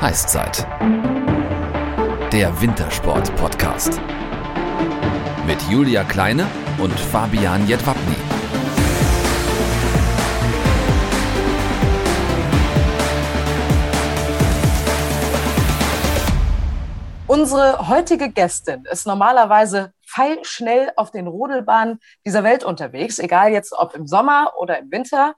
Heißzeit. Der Wintersport-Podcast. Mit Julia Kleine und Fabian Jedwabny. Unsere heutige Gästin ist normalerweise feilschnell auf den Rodelbahnen dieser Welt unterwegs, egal jetzt ob im Sommer oder im Winter.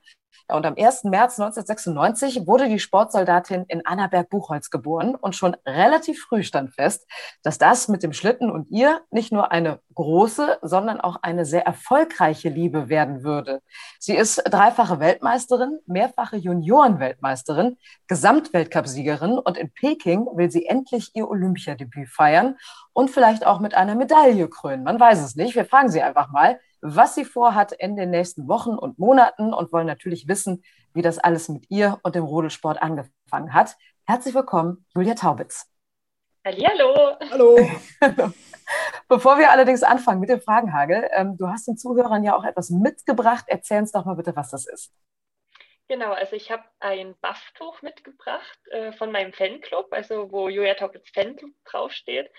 Und am 1. März 1996 wurde die Sportsoldatin in Annaberg-Buchholz geboren und schon relativ früh stand fest, dass das mit dem Schlitten und ihr nicht nur eine große, sondern auch eine sehr erfolgreiche Liebe werden würde. Sie ist dreifache Weltmeisterin, mehrfache Juniorenweltmeisterin, Gesamtweltcupsiegerin und in Peking will sie endlich ihr Olympiadebüt feiern und vielleicht auch mit einer Medaille krönen. Man weiß es nicht. Wir fragen sie einfach mal was sie vorhat in den nächsten Wochen und Monaten und wollen natürlich wissen, wie das alles mit ihr und dem Rodelsport angefangen hat. Herzlich willkommen, Julia Taubitz. Hallo. Hallo. Bevor wir allerdings anfangen mit dem Fragenhagel, ähm, du hast den Zuhörern ja auch etwas mitgebracht. Erzähl uns doch mal bitte, was das ist. Genau, also ich habe ein Bufftuch mitgebracht äh, von meinem Fanclub, also wo Julia Taubitz Fanclub draufsteht.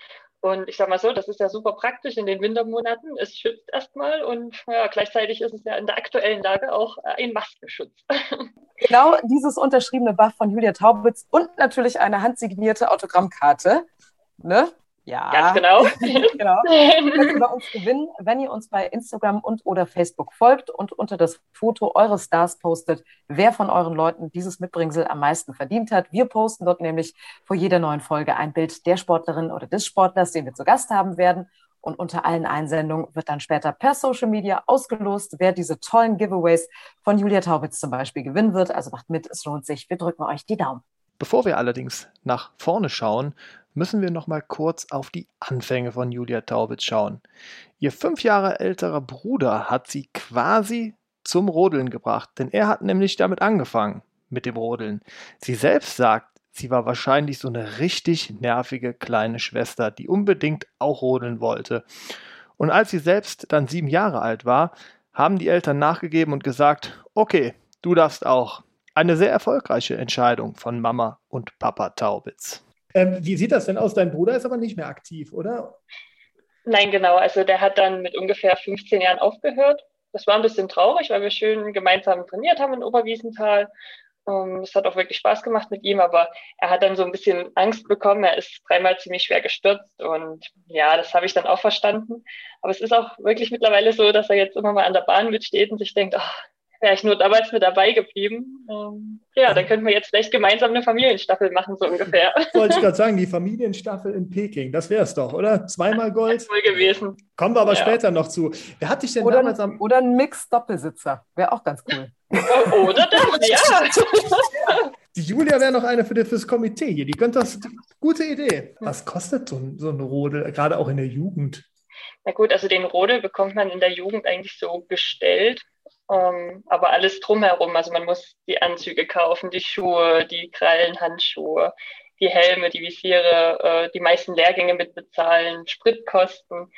Und ich sage mal so, das ist ja super praktisch in den Wintermonaten. Es schützt erstmal und ja, gleichzeitig ist es ja in der aktuellen Lage auch ein Maskenschutz. Genau dieses unterschriebene Buff von Julia Taubitz und natürlich eine handsignierte Autogrammkarte. Ne? Ja. Ganz genau. genau. Könnt ihr bei uns gewinnen, wenn ihr uns bei Instagram und oder Facebook folgt und unter das Foto eures Stars postet, wer von euren Leuten dieses Mitbringsel am meisten verdient hat. Wir posten dort nämlich vor jeder neuen Folge ein Bild der Sportlerin oder des Sportlers, den wir zu Gast haben werden. Und unter allen Einsendungen wird dann später per Social Media ausgelost, wer diese tollen Giveaways von Julia Taubitz zum Beispiel gewinnen wird. Also macht mit, es lohnt sich. Wir drücken euch die Daumen. Bevor wir allerdings nach vorne schauen, müssen wir noch mal kurz auf die Anfänge von Julia Taubitz schauen. Ihr fünf Jahre älterer Bruder hat sie quasi zum Rodeln gebracht, denn er hat nämlich damit angefangen, mit dem Rodeln. Sie selbst sagt, sie war wahrscheinlich so eine richtig nervige kleine Schwester, die unbedingt auch rodeln wollte. Und als sie selbst dann sieben Jahre alt war, haben die Eltern nachgegeben und gesagt, okay, du darfst auch. Eine sehr erfolgreiche Entscheidung von Mama und Papa Taubitz. Ähm, wie sieht das denn aus? Dein Bruder ist aber nicht mehr aktiv, oder? Nein, genau. Also der hat dann mit ungefähr 15 Jahren aufgehört. Das war ein bisschen traurig, weil wir schön gemeinsam trainiert haben in Oberwiesenthal. Ähm, es hat auch wirklich Spaß gemacht mit ihm, aber er hat dann so ein bisschen Angst bekommen. Er ist dreimal ziemlich schwer gestürzt und ja, das habe ich dann auch verstanden. Aber es ist auch wirklich mittlerweile so, dass er jetzt immer mal an der Bahn mitsteht und sich denkt, ach, wäre ich nur damals mit dabei geblieben. Ähm, ja, dann könnten wir jetzt vielleicht gemeinsam eine Familienstaffel machen, so ungefähr. Wollte ich gerade sagen, die Familienstaffel in Peking, das wäre es doch, oder? Zweimal Gold. Das wohl gewesen. Kommen wir aber ja. später noch zu. Wer hat dich denn oder, damals am. Oder ein Mix-Doppelsitzer, wäre auch ganz cool. oder das, ja. Die Julia wäre noch eine für das Komitee hier. Die könnte das. Gute Idee. Was kostet so ein, so ein Rodel, gerade auch in der Jugend? Na gut, also den Rodel bekommt man in der Jugend eigentlich so gestellt. Ähm, aber alles drumherum, also man muss die Anzüge kaufen, die Schuhe, die Krallenhandschuhe, die Helme, die Visiere, äh, die meisten Lehrgänge mitbezahlen, Spritkosten.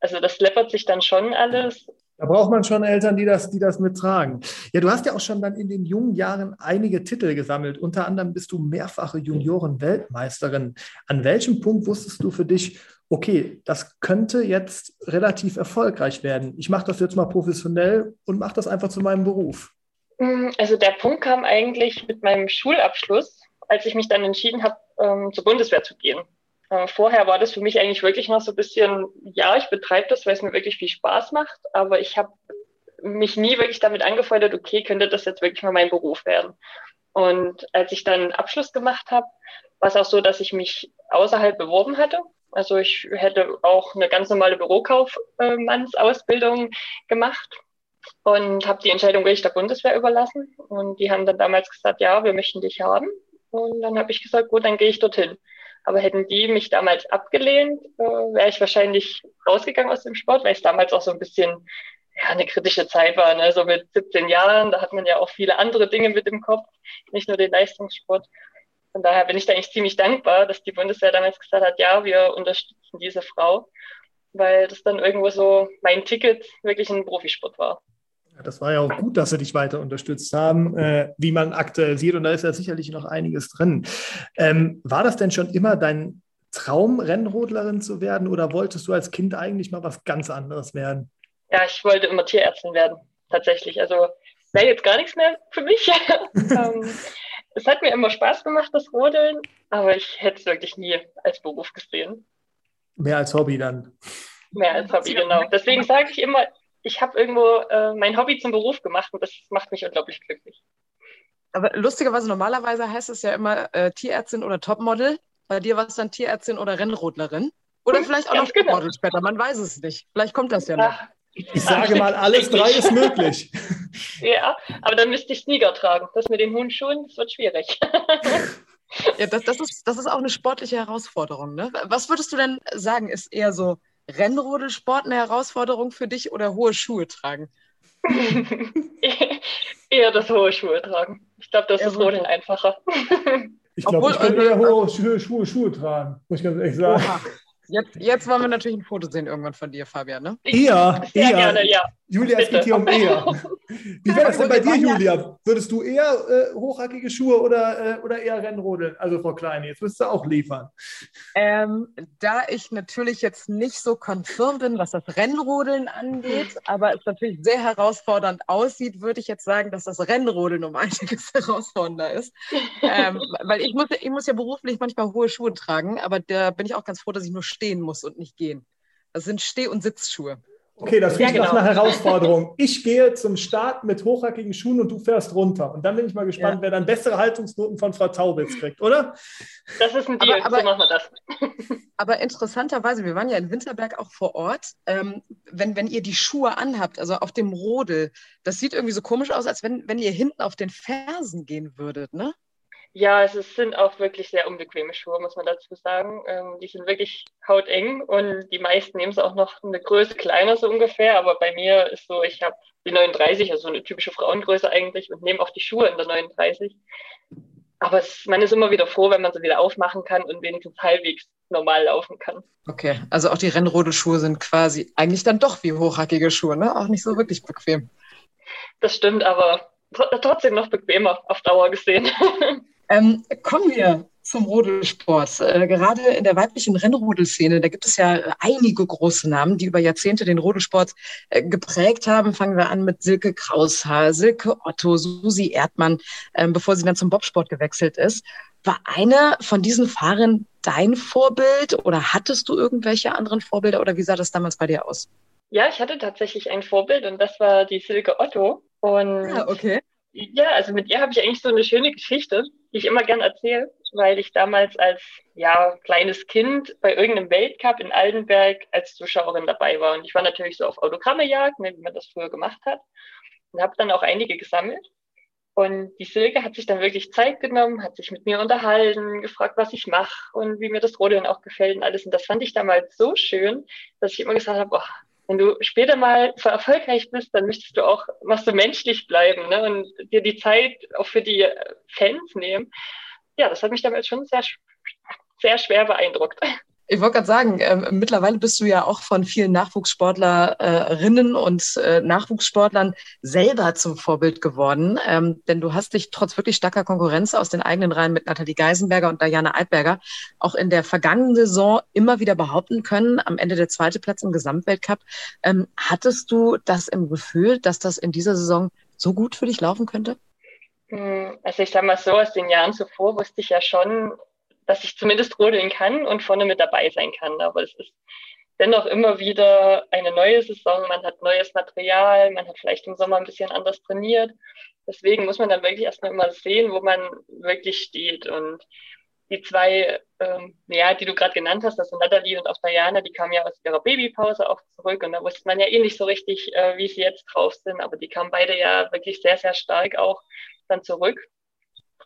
Also das läppert sich dann schon alles. Da braucht man schon Eltern, die das, die das mittragen. Ja, du hast ja auch schon dann in den jungen Jahren einige Titel gesammelt. Unter anderem bist du mehrfache Junioren-Weltmeisterin. An welchem Punkt wusstest du für dich, okay, das könnte jetzt relativ erfolgreich werden. Ich mache das jetzt mal professionell und mache das einfach zu meinem Beruf. Mm, also der Punkt kam eigentlich mit meinem Schulabschluss, als ich mich dann entschieden habe, ähm, zur Bundeswehr zu gehen. Äh, vorher war das für mich eigentlich wirklich noch so ein bisschen, ja, ich betreibe das, weil es mir wirklich viel Spaß macht, aber ich habe mich nie wirklich damit angefreundet, okay, könnte das jetzt wirklich mal mein Beruf werden. Und als ich dann Abschluss gemacht habe, war es auch so, dass ich mich außerhalb beworben hatte also ich hätte auch eine ganz normale Bürokaufmannsausbildung gemacht und habe die Entscheidung wirklich der Bundeswehr überlassen. Und die haben dann damals gesagt, ja, wir möchten dich haben. Und dann habe ich gesagt, gut, dann gehe ich dorthin. Aber hätten die mich damals abgelehnt, äh, wäre ich wahrscheinlich rausgegangen aus dem Sport, weil es damals auch so ein bisschen ja, eine kritische Zeit war. Ne? So mit 17 Jahren, da hat man ja auch viele andere Dinge mit im Kopf, nicht nur den Leistungssport. Von daher bin ich da eigentlich ziemlich dankbar, dass die Bundeswehr damals gesagt hat, ja, wir unterstützen diese Frau, weil das dann irgendwo so mein Ticket wirklich ein Profisport war. Das war ja auch gut, dass sie dich weiter unterstützt haben, äh, wie man aktuell sieht. Und da ist ja sicherlich noch einiges drin. Ähm, war das denn schon immer dein Traum, Rennrodlerin zu werden oder wolltest du als Kind eigentlich mal was ganz anderes werden? Ja, ich wollte immer Tierärztin werden, tatsächlich. Also wäre jetzt gar nichts mehr für mich. ähm, es hat mir immer Spaß gemacht, das Rodeln, aber ich hätte es wirklich nie als Beruf gesehen. Mehr als Hobby dann. Mehr als Hobby, genau. Deswegen sage ich immer, ich habe irgendwo äh, mein Hobby zum Beruf gemacht und das macht mich unglaublich glücklich. Aber lustigerweise, normalerweise heißt es ja immer äh, Tierärztin oder Topmodel. Bei dir war es dann Tierärztin oder Rennrodlerin. Oder hm, vielleicht auch noch genau. Topmodel später, man weiß es nicht. Vielleicht kommt das ja noch. Ich sage mal, alles drei ist möglich. Ja, aber dann müsste ich Sneaker tragen. Das mit den hohen Schuhen, das wird schwierig. Ja, das, das, ist, das ist auch eine sportliche Herausforderung. Ne? Was würdest du denn sagen, ist eher so Rennrodelsport eine Herausforderung für dich oder hohe Schuhe tragen? eher das hohe Schuhe tragen. Ich glaube, das ja, ist Rodeln einfacher. Ich glaube, ich könnte eher hohe Schuhe, Schuhe, Schuhe tragen, muss ich ganz ehrlich sagen. Oha. Jetzt, jetzt wollen wir natürlich ein Foto sehen irgendwann von dir, Fabian, ne? Eher, Sehr eher. Gerne, ja. Julia, Bitte. es geht hier um eher. Wie wäre das denn bei dir, Julia? Würdest du eher äh, hochhackige Schuhe oder, äh, oder eher Rennrodeln? Also Frau Kleine, jetzt müsst ihr auch liefern. Ähm, da ich natürlich jetzt nicht so konfirm bin, was das Rennrodeln angeht, aber es natürlich sehr herausfordernd aussieht, würde ich jetzt sagen, dass das Rennrodeln um einiges herausfordernder ist. Ähm, weil ich muss, ich muss ja beruflich manchmal hohe Schuhe tragen, aber da bin ich auch ganz froh, dass ich nur stehen muss und nicht gehen. Das sind Steh- und Sitzschuhe. Okay, das riecht ja, genau. nach einer Herausforderung. Ich gehe zum Start mit hochhackigen Schuhen und du fährst runter. Und dann bin ich mal gespannt, ja. wer dann bessere Haltungsnoten von Frau Taubitz kriegt, oder? Das ist ein Deal, aber, aber, so machen wir das. Aber interessanterweise, wir waren ja in Winterberg auch vor Ort, ähm, wenn, wenn ihr die Schuhe anhabt, also auf dem Rodel, das sieht irgendwie so komisch aus, als wenn, wenn ihr hinten auf den Fersen gehen würdet, ne? Ja, es sind auch wirklich sehr unbequeme Schuhe, muss man dazu sagen. Ähm, die sind wirklich hauteng und die meisten nehmen es auch noch eine Größe kleiner so ungefähr. Aber bei mir ist so, ich habe die 39, also eine typische Frauengröße eigentlich und nehme auch die Schuhe in der 39. Aber es, man ist immer wieder froh, wenn man sie wieder aufmachen kann und wenigstens halbwegs normal laufen kann. Okay, also auch die Rennrodelschuhe sind quasi eigentlich dann doch wie hochhackige Schuhe, ne? Auch nicht so wirklich bequem. Das stimmt, aber trotzdem noch bequemer auf Dauer gesehen. Ähm, kommen wir zum Rodelsport. Äh, gerade in der weiblichen Rennrodelszene, da gibt es ja einige große Namen, die über Jahrzehnte den Rodelsport äh, geprägt haben. Fangen wir an mit Silke Kraushaar, Silke Otto, Susi Erdmann, äh, bevor sie dann zum Bobsport gewechselt ist. War eine von diesen Fahrern dein Vorbild oder hattest du irgendwelche anderen Vorbilder oder wie sah das damals bei dir aus? Ja, ich hatte tatsächlich ein Vorbild und das war die Silke Otto. Und ah, okay. Ja, also mit ihr habe ich eigentlich so eine schöne Geschichte, die ich immer gern erzähle, weil ich damals als ja, kleines Kind bei irgendeinem Weltcup in Altenberg als Zuschauerin dabei war. Und ich war natürlich so auf Autogrammejagd, ne, wie man das früher gemacht hat, und habe dann auch einige gesammelt. Und die Silke hat sich dann wirklich Zeit genommen, hat sich mit mir unterhalten, gefragt, was ich mache und wie mir das Rodeln auch gefällt und alles. Und das fand ich damals so schön, dass ich immer gesagt habe, boah, wenn du später mal so erfolgreich bist, dann möchtest du auch noch so menschlich bleiben ne? und dir die Zeit auch für die Fans nehmen. Ja, das hat mich damals schon sehr, sehr schwer beeindruckt. Ich wollte gerade sagen, äh, mittlerweile bist du ja auch von vielen Nachwuchssportlerinnen und äh, Nachwuchssportlern selber zum Vorbild geworden. Ähm, denn du hast dich trotz wirklich starker Konkurrenz aus den eigenen Reihen mit Nathalie Geisenberger und Diana Altberger auch in der vergangenen Saison immer wieder behaupten können. Am Ende der zweite Platz im Gesamtweltcup. Ähm, hattest du das im Gefühl, dass das in dieser Saison so gut für dich laufen könnte? Hm, also ich sage mal so, aus den Jahren zuvor wusste ich ja schon, dass ich zumindest rodeln kann und vorne mit dabei sein kann. Aber es ist dennoch immer wieder eine neue Saison. Man hat neues Material, man hat vielleicht im Sommer ein bisschen anders trainiert. Deswegen muss man dann wirklich erstmal immer sehen, wo man wirklich steht. Und die zwei, ähm, ja, die du gerade genannt hast, das sind Natalie und auch Diana, die kamen ja aus ihrer Babypause auch zurück und da wusste man ja eh nicht so richtig, äh, wie sie jetzt drauf sind, aber die kamen beide ja wirklich sehr, sehr stark auch dann zurück.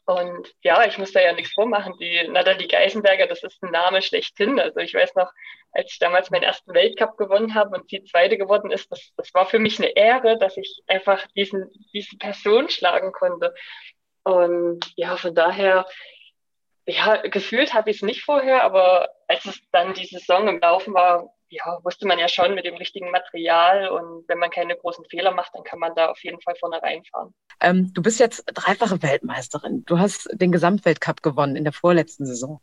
Und ja, ich muss da ja nichts vormachen. Die Nathalie Geisenberger, das ist ein Name schlechthin. Also ich weiß noch, als ich damals meinen ersten Weltcup gewonnen habe und sie zweite geworden ist, das, das war für mich eine Ehre, dass ich einfach diesen, diese Person schlagen konnte. Und ja, von daher, ja, gefühlt habe ich es nicht vorher, aber als es dann die Saison im Laufen war, ja, wusste man ja schon mit dem richtigen Material und wenn man keine großen Fehler macht, dann kann man da auf jeden Fall vorne reinfahren. Ähm, du bist jetzt dreifache Weltmeisterin. Du hast den Gesamtweltcup gewonnen in der vorletzten Saison.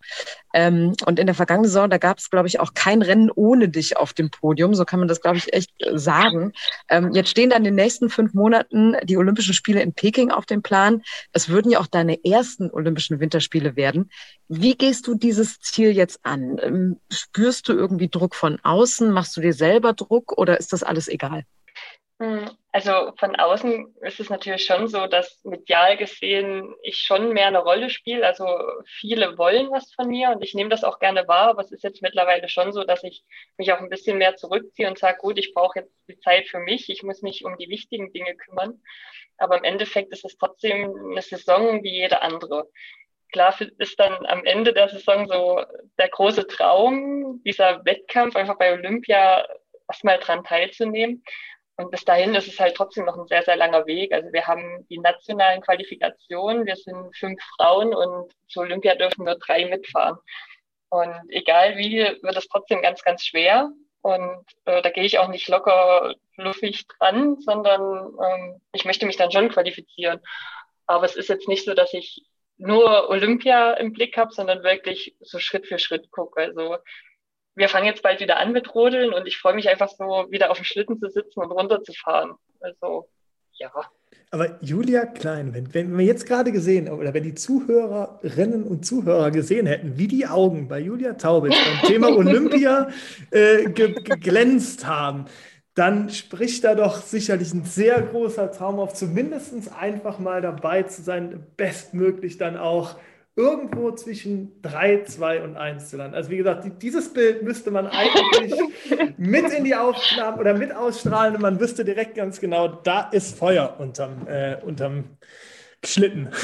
Ähm, und in der vergangenen Saison, da gab es, glaube ich, auch kein Rennen ohne dich auf dem Podium. So kann man das, glaube ich, echt äh, sagen. Ähm, jetzt stehen dann in den nächsten fünf Monaten die Olympischen Spiele in Peking auf dem Plan. Es würden ja auch deine ersten Olympischen Winterspiele werden. Wie gehst du dieses Ziel jetzt an? Ähm, spürst du irgendwie Druck von außen? Machst du dir selber Druck oder ist das alles egal? Hm, also von außen ist es natürlich schon so, dass medial gesehen ich schon mehr eine Rolle spiele. Also viele wollen was von mir und ich nehme das auch gerne wahr, aber es ist jetzt mittlerweile schon so, dass ich mich auch ein bisschen mehr zurückziehe und sage, gut, ich brauche jetzt die Zeit für mich, ich muss mich um die wichtigen Dinge kümmern. Aber im Endeffekt ist es trotzdem eine Saison wie jede andere klar ist dann am Ende der Saison so der große Traum, dieser Wettkampf, einfach bei Olympia erstmal dran teilzunehmen. Und bis dahin ist es halt trotzdem noch ein sehr, sehr langer Weg. Also wir haben die nationalen Qualifikationen, wir sind fünf Frauen und zu Olympia dürfen nur drei mitfahren. Und egal wie, wird es trotzdem ganz, ganz schwer. Und äh, da gehe ich auch nicht locker fluffig dran, sondern ähm, ich möchte mich dann schon qualifizieren. Aber es ist jetzt nicht so, dass ich nur Olympia im Blick habe, sondern wirklich so Schritt für Schritt gucke. Also wir fangen jetzt bald wieder an mit Rodeln und ich freue mich einfach so, wieder auf dem Schlitten zu sitzen und runterzufahren. Also, ja. Aber Julia Klein, wenn, wenn wir jetzt gerade gesehen, oder wenn die Zuhörerinnen und Zuhörer gesehen hätten, wie die Augen bei Julia Taubitz beim Thema Olympia äh, geglänzt haben, dann spricht da doch sicherlich ein sehr großer Traum auf, zumindest einfach mal dabei zu sein, bestmöglich dann auch irgendwo zwischen 3, 2 und 1 zu landen. Also wie gesagt, dieses Bild müsste man eigentlich mit in die Aufnahmen oder mit ausstrahlen und man wüsste direkt ganz genau, da ist Feuer unterm, äh, unterm Schlitten.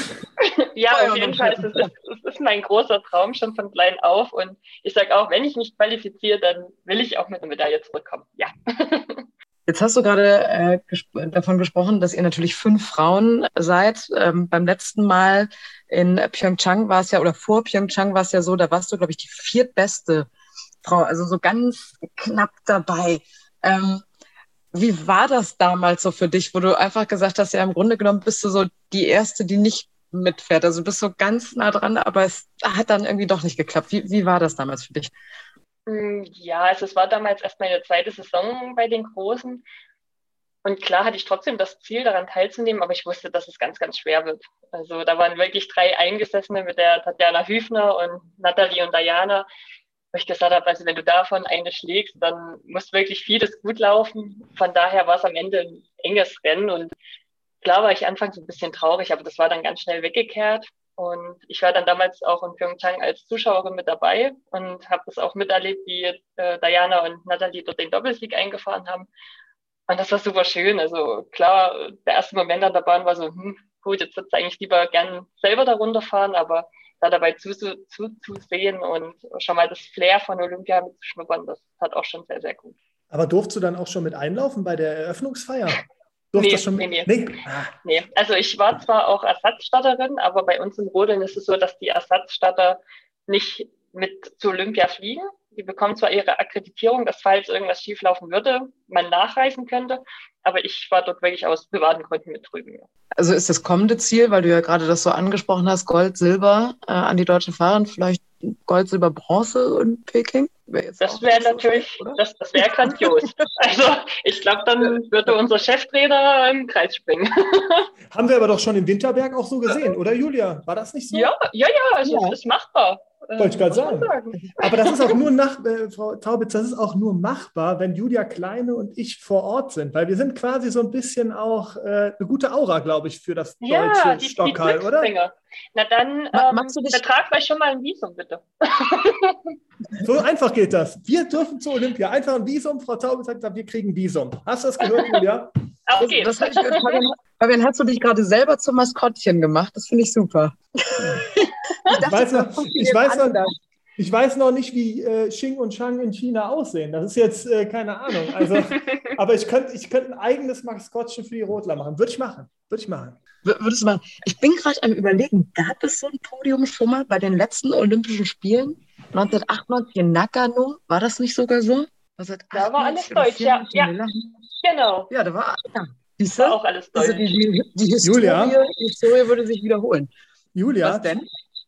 Ja, Feuer auf jeden Fall. Es ist, es ist mein großer Traum schon von klein auf und ich sage auch, wenn ich mich qualifiziere, dann will ich auch mit einer Medaille zurückkommen. Ja. Jetzt hast du gerade äh, gesp davon gesprochen, dass ihr natürlich fünf Frauen seid. Ähm, beim letzten Mal in Pyeongchang war es ja, oder vor Pyeongchang war es ja so, da warst du, glaube ich, die viertbeste Frau, also so ganz knapp dabei. Ähm, wie war das damals so für dich, wo du einfach gesagt hast, ja, im Grunde genommen bist du so die Erste, die nicht mitfährt. Also du bist so ganz nah dran, aber es hat dann irgendwie doch nicht geklappt. Wie, wie war das damals für dich? Mm, ja, also es war damals erst meine zweite Saison bei den Großen. Und klar hatte ich trotzdem das Ziel, daran teilzunehmen, aber ich wusste, dass es ganz, ganz schwer wird. Also da waren wirklich drei Eingesessene mit der Tatjana Hüfner und Nathalie und Diana, wo ich gesagt habe, also wenn du davon eine schlägst, dann muss wirklich vieles gut laufen. Von daher war es am Ende ein enges Rennen und klar war ich anfangs ein bisschen traurig, aber das war dann ganz schnell weggekehrt. Und ich war dann damals auch in Pyeongchang als Zuschauerin mit dabei und habe das auch miterlebt, wie äh, Diana und Nathalie dort den Doppelsieg eingefahren haben. Und das war super schön. Also klar, der erste Moment an der Bahn war so, hm, gut, jetzt würde ich eigentlich lieber gern selber da runterfahren, aber da dabei zuzusehen zu, zu und schon mal das Flair von Olympia mitzuschnuppern, das hat auch schon sehr, sehr gut. Aber durfst du dann auch schon mit einlaufen bei der Eröffnungsfeier? Nee, schon nee, nee. Nee? Ah. nee. Also ich war zwar auch Ersatzstatterin, aber bei uns im Rodeln ist es so, dass die Ersatzstatter nicht mit zu Olympia fliegen. Die bekommen zwar ihre Akkreditierung, dass falls irgendwas schieflaufen würde, man nachreisen könnte, aber ich war dort wirklich aus privaten Gründen mit drüben. Also ist das kommende Ziel, weil du ja gerade das so angesprochen hast, Gold, Silber äh, an die deutschen Fahrer, vielleicht Gold, Silber, Bronze in Peking? Wär das wäre natürlich, so, das, das wäre grandios. also ich glaube, dann würde unser Cheftrainer im Kreis springen. Haben wir aber doch schon im Winterberg auch so gesehen, oder Julia? War das nicht so? Ja, ja, ja, also ja. es ist machbar. Wollte ich gerade sagen. sagen. Aber das ist auch nur nach, äh, Frau Taubitz, das ist auch nur machbar, wenn Julia Kleine und ich vor Ort sind, weil wir sind quasi so ein bisschen auch äh, eine gute Aura, glaube ich, für das ja, deutsche die, Stockhall, die oder? Na dann ähm, betrag vielleicht schon mal ein Visum, bitte. so einfach geht das. Wir dürfen zur Olympia. Einfach ein Visum. Frau Taubitz hat gesagt, wir kriegen Visum. Hast du das gehört, Julia? Okay. Das, das ich gehört. Fabian, Fabian, hast du dich gerade selber zum Maskottchen gemacht? Das finde ich super. ich, weiß noch, ich, weiß noch, ich weiß noch nicht, wie äh, Xing und Shang in China aussehen. Das ist jetzt äh, keine Ahnung. Also, aber ich könnte ich könnt ein eigenes Maskottchen für die Rotler machen. Würde ich machen. Würde ich machen. Würdest du machen? Ich bin gerade am Überlegen, gab es so ein Podium schon mal bei den letzten Olympischen Spielen? 1998 in Nagano? War das nicht sogar so? Da war alles Deutsch, ja. ja. Genau. Ja, da war, ja. Siehst du? War auch alles Deutsch. Also die, die, die Historie, Julia, die Historie würde sich wiederholen. Julia, Was denn?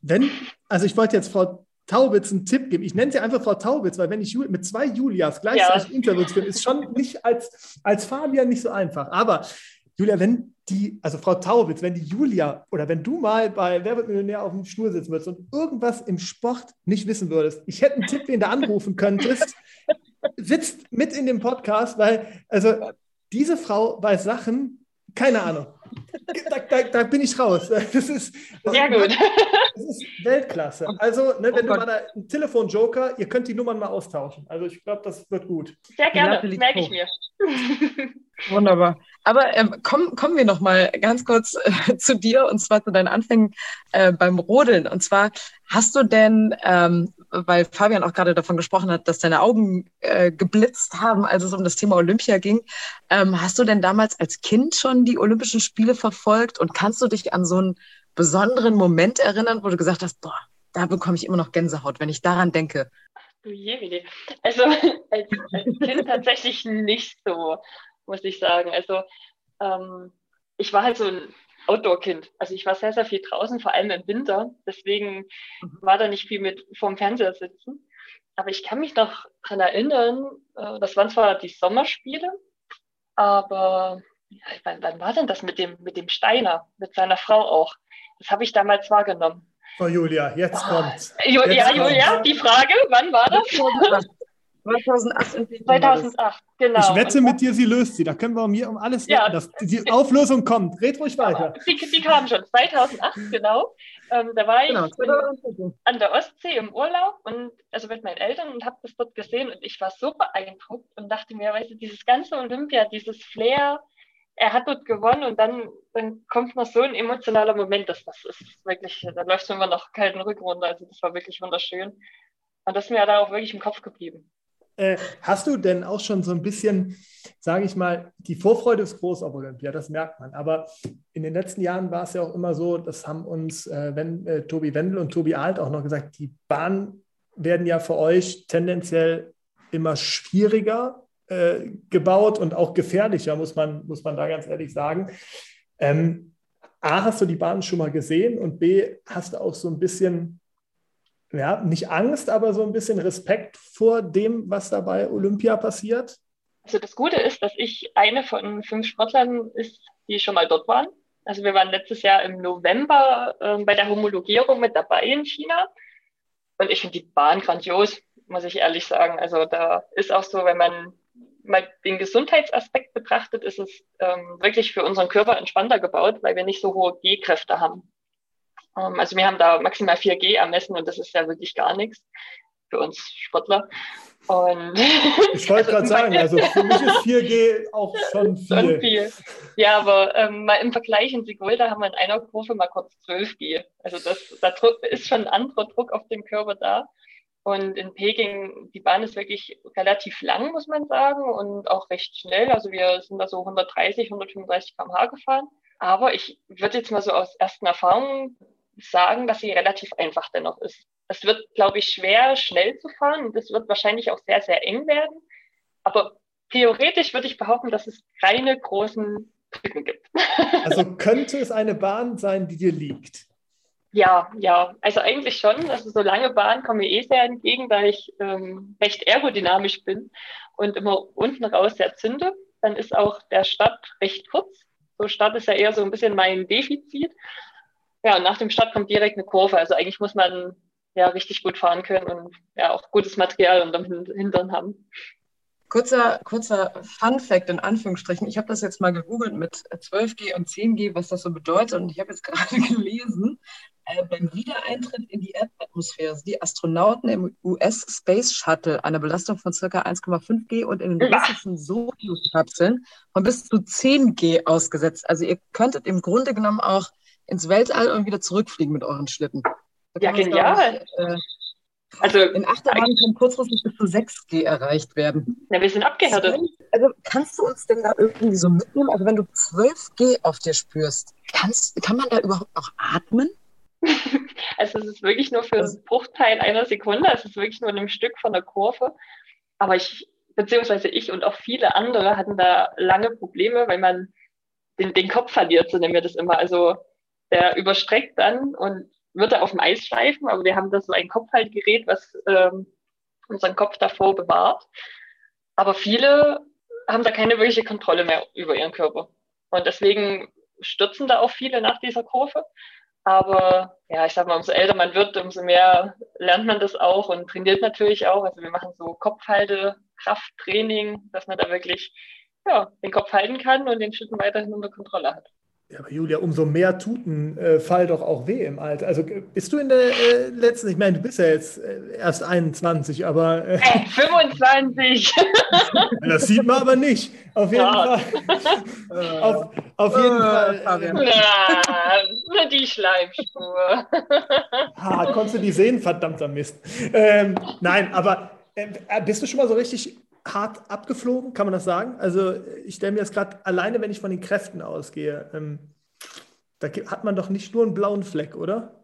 Wenn, also ich wollte jetzt Frau Taubitz einen Tipp geben. Ich nenne sie einfach Frau Taubitz, weil wenn ich mit zwei Julias gleichzeitig ja. Interviews bin, ist schon nicht als, als Fabian nicht so einfach. Aber Julia, wenn die, also Frau Taubitz, wenn die Julia oder wenn du mal bei Wer wird Millionär auf dem Stuhl sitzen würdest und irgendwas im Sport nicht wissen würdest, ich hätte einen Tipp, den du anrufen könntest, sitzt mit in dem Podcast, weil, also diese Frau weiß Sachen, keine Ahnung. Da, da, da, bin ich raus. Das ist, das Sehr gut. Das ist Weltklasse. Also, ne, wenn oh du mal da einen Telefonjoker, ihr könnt die Nummern mal austauschen. Also, ich glaube, das wird gut. Sehr gerne, das merke ich mir. Wunderbar. Aber ähm, komm, kommen wir noch mal ganz kurz äh, zu dir und zwar zu deinen Anfängen äh, beim Rodeln. Und zwar hast du denn, ähm, weil Fabian auch gerade davon gesprochen hat, dass deine Augen äh, geblitzt haben, als es um das Thema Olympia ging, ähm, hast du denn damals als Kind schon die Olympischen Spiele verfolgt und kannst du dich an so einen besonderen Moment erinnern, wo du gesagt hast, boah, da bekomme ich immer noch Gänsehaut, wenn ich daran denke? Du je, Also als, als Kind tatsächlich nicht so muss ich sagen. Also ähm, ich war halt so ein Outdoor-Kind. Also ich war sehr, sehr viel draußen, vor allem im Winter. Deswegen mhm. war da nicht viel mit vorm Fernseher sitzen. Aber ich kann mich noch daran erinnern, äh, das waren zwar die Sommerspiele, aber wann, wann, war denn das mit dem, mit dem Steiner, mit seiner Frau auch? Das habe ich damals wahrgenommen. Oh Julia, jetzt oh. kommt's. Jo, jetzt ja, kommt's. Julia, die Frage, wann war das? 2008. 2008, genau. Ich wette mit dir, sie löst sie. Da können wir mir um alles ja. wetten, dass die Auflösung kommt. Red ruhig weiter. Die, die kam schon, 2008, genau. Ähm, da war ich genau, an der Ostsee im Urlaub und also mit meinen Eltern und habe das dort gesehen und ich war so beeindruckt und dachte mir, weißt du, dieses ganze Olympia, dieses Flair, er hat dort gewonnen und dann, dann kommt noch so ein emotionaler Moment, dass das ist wirklich, da läuft es immer noch kalten Rücken runter. Also das war wirklich wunderschön. Und das ist mir da auch wirklich im Kopf geblieben. Äh, hast du denn auch schon so ein bisschen, sage ich mal, die Vorfreude ist groß auf Olympia, das merkt man. Aber in den letzten Jahren war es ja auch immer so, das haben uns äh, wenn, äh, Tobi Wendel und Tobi Alt auch noch gesagt, die Bahnen werden ja für euch tendenziell immer schwieriger äh, gebaut und auch gefährlicher, muss man, muss man da ganz ehrlich sagen. Ähm, A, hast du die Bahn schon mal gesehen und B, hast du auch so ein bisschen ja, nicht Angst, aber so ein bisschen Respekt vor dem, was da bei Olympia passiert? Also das Gute ist, dass ich eine von fünf Sportlern ist, die schon mal dort waren. Also wir waren letztes Jahr im November äh, bei der Homologierung mit dabei in China. Und ich finde die Bahn grandios, muss ich ehrlich sagen. Also da ist auch so, wenn man mal den Gesundheitsaspekt betrachtet, ist es ähm, wirklich für unseren Körper entspannter gebaut, weil wir nicht so hohe G-Kräfte haben. Ähm, also wir haben da maximal 4G ermessen und das ist ja wirklich gar nichts für uns Sportler. Und ich wollte also gerade sagen, also für mich ist 4G auch schon viel. Viel. Ja, aber ähm, mal im Vergleich in Sigulda haben wir in einer Kurve mal kurz 12G. Also das, da ist schon ein anderer Druck auf den Körper da. Und in Peking, die Bahn ist wirklich relativ lang, muss man sagen, und auch recht schnell. Also wir sind da so 130, 135 km/h gefahren. Aber ich würde jetzt mal so aus ersten Erfahrungen sagen, dass sie relativ einfach dennoch ist. Es wird, glaube ich, schwer, schnell zu fahren und es wird wahrscheinlich auch sehr, sehr eng werden. Aber theoretisch würde ich behaupten, dass es keine großen Brücken gibt. Also könnte es eine Bahn sein, die dir liegt? Ja, ja, also eigentlich schon. Also so lange Bahn komme ich eh sehr entgegen, da ich ähm, recht aerodynamisch bin und immer unten raus sehr zünde. Dann ist auch der Start recht kurz. So Start ist ja eher so ein bisschen mein Defizit. Ja, und nach dem Start kommt direkt eine Kurve. Also eigentlich muss man ja richtig gut fahren können und ja auch gutes Material unterm Hintern haben. Kurzer, kurzer Fun Fact in Anführungsstrichen. Ich habe das jetzt mal gegoogelt mit 12G und 10G, was das so bedeutet. Und ich habe jetzt gerade gelesen, äh, beim Wiedereintritt in die Erdatmosphäre sind die Astronauten im US Space Shuttle eine Belastung von ca. 1,5 G und in den russischen Sojus-Kapseln von bis zu 10 G ausgesetzt. Also ihr könntet im Grunde genommen auch ins Weltall und wieder zurückfliegen mit euren Schlitten. Ja, genial. äh, also in Achterbahn kann kurzfristig bis zu 6G erreicht werden. Ja, wir sind abgehärtet. Also kannst du uns denn da irgendwie so mitnehmen? Also wenn du 12G auf dir spürst, kannst, kann man da überhaupt noch atmen? also es ist wirklich nur für einen Bruchteil einer Sekunde. Es ist wirklich nur ein Stück von der Kurve. Aber ich beziehungsweise ich und auch viele andere hatten da lange Probleme, weil man den, den Kopf verliert, so nennen wir das immer. Also der überstreckt dann und wird er auf dem Eis schleifen, aber wir haben da so ein Kopfhaltgerät, was ähm, unseren Kopf davor bewahrt. Aber viele haben da keine wirkliche Kontrolle mehr über ihren Körper. Und deswegen stürzen da auch viele nach dieser Kurve. Aber ja, ich sag mal, umso älter man wird, umso mehr lernt man das auch und trainiert natürlich auch. Also wir machen so Kopfhalte, Krafttraining, dass man da wirklich ja, den Kopf halten kann und den Schütten weiterhin unter Kontrolle hat. Ja, aber Julia, umso mehr Tuten äh, fall doch auch weh im Alter. Also bist du in der äh, letzten, ich meine, du bist ja jetzt äh, erst 21, aber. Äh, 25! das sieht man aber nicht. Auf jeden ja. Fall. auf, auf jeden äh, Fall. Äh, ja, nur die Schleimspur. ha, konntest du die sehen? Verdammter Mist. Ähm, nein, aber äh, bist du schon mal so richtig hart abgeflogen, kann man das sagen? Also ich stelle mir das gerade alleine, wenn ich von den Kräften ausgehe, ähm, da hat man doch nicht nur einen blauen Fleck, oder?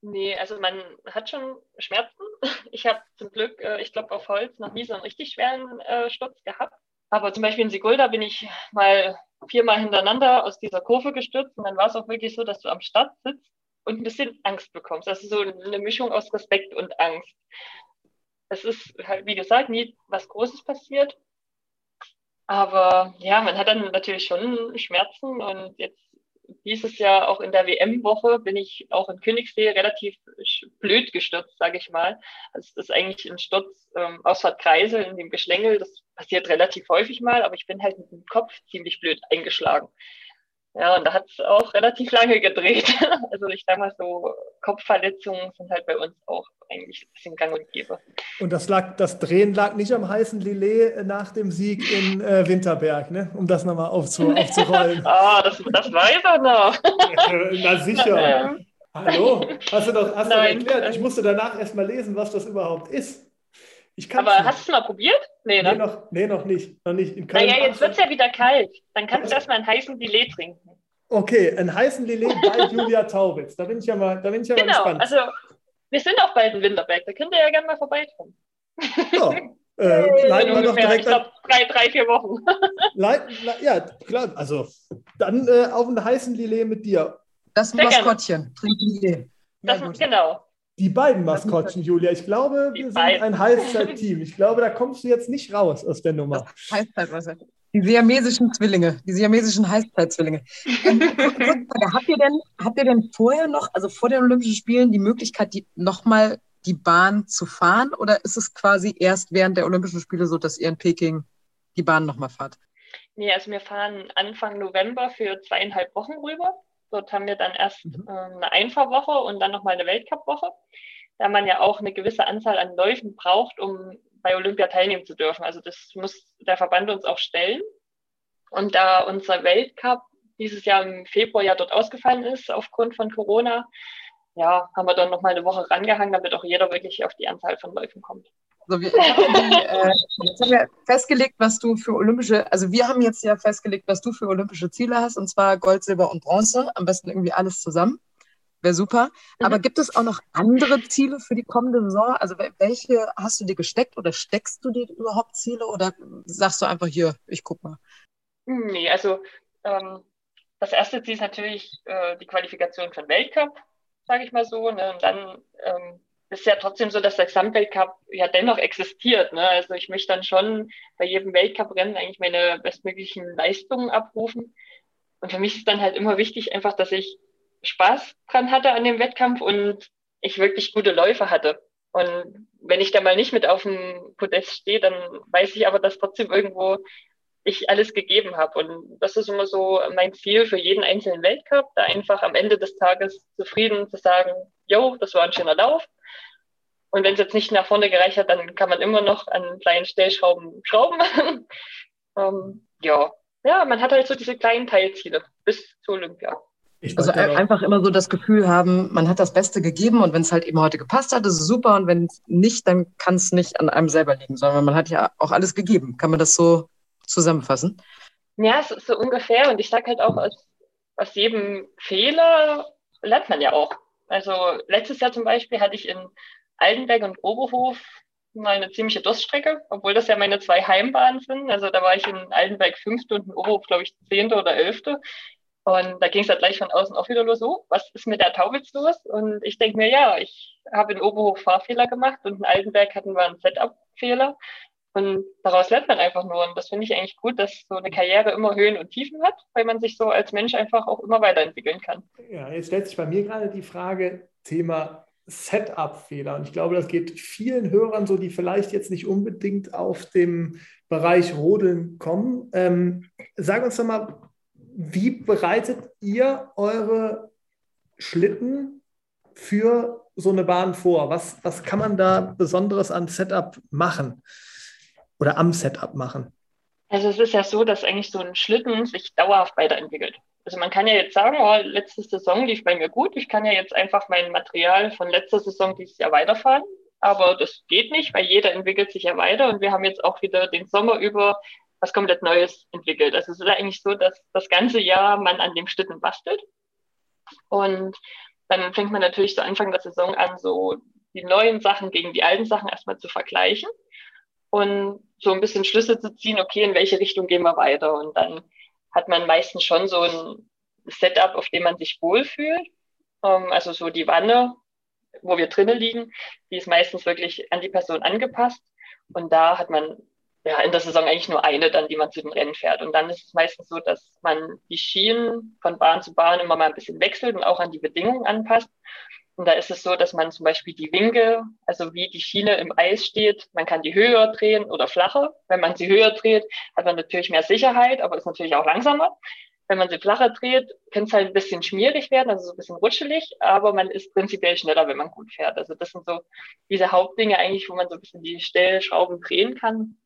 Nee, also man hat schon Schmerzen. Ich habe zum Glück, äh, ich glaube auf Holz, noch nie so einen richtig schweren äh, Sturz gehabt. Aber zum Beispiel in Sigulda bin ich mal viermal hintereinander aus dieser Kurve gestürzt und dann war es auch wirklich so, dass du am Start sitzt und ein bisschen Angst bekommst. Das ist so eine Mischung aus Respekt und Angst es ist halt, wie gesagt, nie was Großes passiert. Aber ja, man hat dann natürlich schon Schmerzen und jetzt dieses Jahr auch in der WM-Woche bin ich auch in Königssee relativ blöd gestürzt, sage ich mal. Also das ist eigentlich ein Sturz ähm, aus Kreisel in dem Geschlängel. Das passiert relativ häufig mal, aber ich bin halt mit dem Kopf ziemlich blöd eingeschlagen. Ja, und da hat es auch relativ lange gedreht. Also ich sage mal so, Kopfverletzungen sind halt bei uns auch eigentlich ein bisschen gang und gäbe. Und das, lag, das Drehen lag nicht am heißen Lillet nach dem Sieg in äh, Winterberg, ne? um das nochmal aufzu, aufzurollen. ah, das, das weiß er noch. Na sicher. Hallo, hast du doch hast Nein. du erklärt. Ich musste danach erstmal lesen, was das überhaupt ist. Aber nicht. hast du es mal probiert? Nee, ne? nee, noch, nee, noch nicht. Noch nicht. In naja, jetzt wird es ja wieder kalt. Dann kannst du erstmal einen heißen Lillet trinken. Okay, einen heißen Lillet bei Julia Taubitz. Da bin ich ja mal, da bin ich ja genau, mal gespannt. Also, wir sind auch bald in Winterberg. Da könnt ihr ja gerne mal vorbeikommen. Ja. Äh, leiten wir doch direkt ich glaube, drei, drei, vier Wochen. leiten, ja, klar. Also, dann äh, auf einen heißen Lillet mit dir. Das Maskottchen. Trinken Lillet. Das, genau. Die beiden Maskottchen, Julia. Ich glaube, wir sind ein Heißzeit-Team. Ich glaube, da kommst du jetzt nicht raus aus der Nummer. Heißzeitwasser. Die siamesischen Zwillinge, die siamesischen Heißzeitzwillinge. Ähm, habt, ihr denn, habt ihr denn vorher noch, also vor den Olympischen Spielen, die Möglichkeit, die nochmal die Bahn zu fahren? Oder ist es quasi erst während der Olympischen Spiele so, dass ihr in Peking die Bahn nochmal fahrt? Nee, also wir fahren Anfang November für zweieinhalb Wochen rüber. Dort haben wir dann erst mhm. äh, eine Einfahrwoche und dann nochmal eine Weltcupwoche, da man ja auch eine gewisse Anzahl an Läufen braucht, um bei Olympia teilnehmen zu dürfen. Also das muss der Verband uns auch stellen. Und da unser Weltcup dieses Jahr im Februar ja dort ausgefallen ist aufgrund von Corona, ja, haben wir dann nochmal eine Woche rangehangen, damit auch jeder wirklich auf die Anzahl von Läufen kommt. Also wir, äh, jetzt haben wir festgelegt, was du für olympische, also wir haben jetzt ja festgelegt, was du für olympische Ziele hast, und zwar Gold, Silber und Bronze. Am besten irgendwie alles zusammen. Wäre super. Mhm. Aber gibt es auch noch andere Ziele für die kommende Saison? Also welche hast du dir gesteckt oder steckst du dir überhaupt Ziele oder sagst du einfach hier, ich guck mal? Nee, also ähm, das erste Ziel ist natürlich äh, die Qualifikation für den Weltcup, sage ich mal so. Ne? Und dann ähm, ist ja trotzdem so, dass der Gesamtweltcup ja dennoch existiert. Ne? Also ich möchte dann schon bei jedem Weltcup-Rennen eigentlich meine bestmöglichen Leistungen abrufen. Und für mich ist dann halt immer wichtig einfach, dass ich Spaß dran hatte an dem Wettkampf und ich wirklich gute Läufe hatte. Und wenn ich da mal nicht mit auf dem Podest stehe, dann weiß ich aber, dass trotzdem irgendwo ich alles gegeben habe. Und das ist immer so mein Ziel für jeden einzelnen Weltcup, da einfach am Ende des Tages zufrieden zu sagen, jo, das war ein schöner Lauf. Und wenn es jetzt nicht nach vorne gereicht hat, dann kann man immer noch an kleinen Stellschrauben schrauben. ähm, ja. ja, man hat halt so diese kleinen Teilziele bis zur Olympia. also einfach immer so das Gefühl haben, man hat das Beste gegeben und wenn es halt eben heute gepasst hat, ist es super und wenn es nicht, dann kann es nicht an einem selber liegen, sondern man hat ja auch alles gegeben. Kann man das so zusammenfassen? Ja, so, so ungefähr und ich sage halt auch, aus, aus jedem Fehler lernt man ja auch. Also letztes Jahr zum Beispiel hatte ich in Altenberg und Oberhof mal eine ziemliche Durststrecke, obwohl das ja meine zwei Heimbahnen sind. Also da war ich in Altenberg fünfte und in Oberhof, glaube ich, zehnte oder elfte. Und da ging es halt gleich von außen auch wieder los, so, was ist mit der Taubitz los? Und ich denke mir, ja, ich habe in Oberhof Fahrfehler gemacht und in Altenberg hatten wir einen Setup-Fehler. Und daraus lernt man einfach nur. Und das finde ich eigentlich gut, dass so eine Karriere immer Höhen und Tiefen hat, weil man sich so als Mensch einfach auch immer weiterentwickeln kann. Ja, jetzt stellt sich bei mir gerade die Frage, Thema Setup-Fehler. Und ich glaube, das geht vielen Hörern so, die vielleicht jetzt nicht unbedingt auf dem Bereich Rodeln kommen. Ähm, sag uns doch mal, wie bereitet ihr eure Schlitten für so eine Bahn vor? Was, was kann man da Besonderes an Setup machen oder am Setup machen? Also es ist ja so, dass eigentlich so ein Schlitten sich dauerhaft weiterentwickelt. Also man kann ja jetzt sagen, oh, letzte Saison lief bei mir gut. Ich kann ja jetzt einfach mein Material von letzter Saison dieses Jahr weiterfahren. Aber das geht nicht, weil jeder entwickelt sich ja weiter und wir haben jetzt auch wieder den Sommer über was komplett Neues entwickelt. Also es ist eigentlich so, dass das ganze Jahr man an dem Schlitten bastelt. Und dann fängt man natürlich so Anfang der Saison an, so die neuen Sachen gegen die alten Sachen erstmal zu vergleichen und so ein bisschen Schlüsse zu ziehen, okay, in welche Richtung gehen wir weiter. Und dann hat man meistens schon so ein Setup, auf dem man sich wohlfühlt. Ähm, also so die Wanne, wo wir drinnen liegen, die ist meistens wirklich an die Person angepasst. Und da hat man ja in der Saison eigentlich nur eine dann, die man zu den Rennen fährt. Und dann ist es meistens so, dass man die Schienen von Bahn zu Bahn immer mal ein bisschen wechselt und auch an die Bedingungen anpasst. Und da ist es so, dass man zum Beispiel die Winkel, also wie die Schiene im Eis steht, man kann die höher drehen oder flacher. Wenn man sie höher dreht, hat man natürlich mehr Sicherheit, aber ist natürlich auch langsamer. Wenn man sie flacher dreht, kann es halt ein bisschen schmierig werden, also so ein bisschen rutschelig, aber man ist prinzipiell schneller, wenn man gut fährt. Also das sind so diese Hauptdinge eigentlich, wo man so ein bisschen die Stellschrauben drehen kann.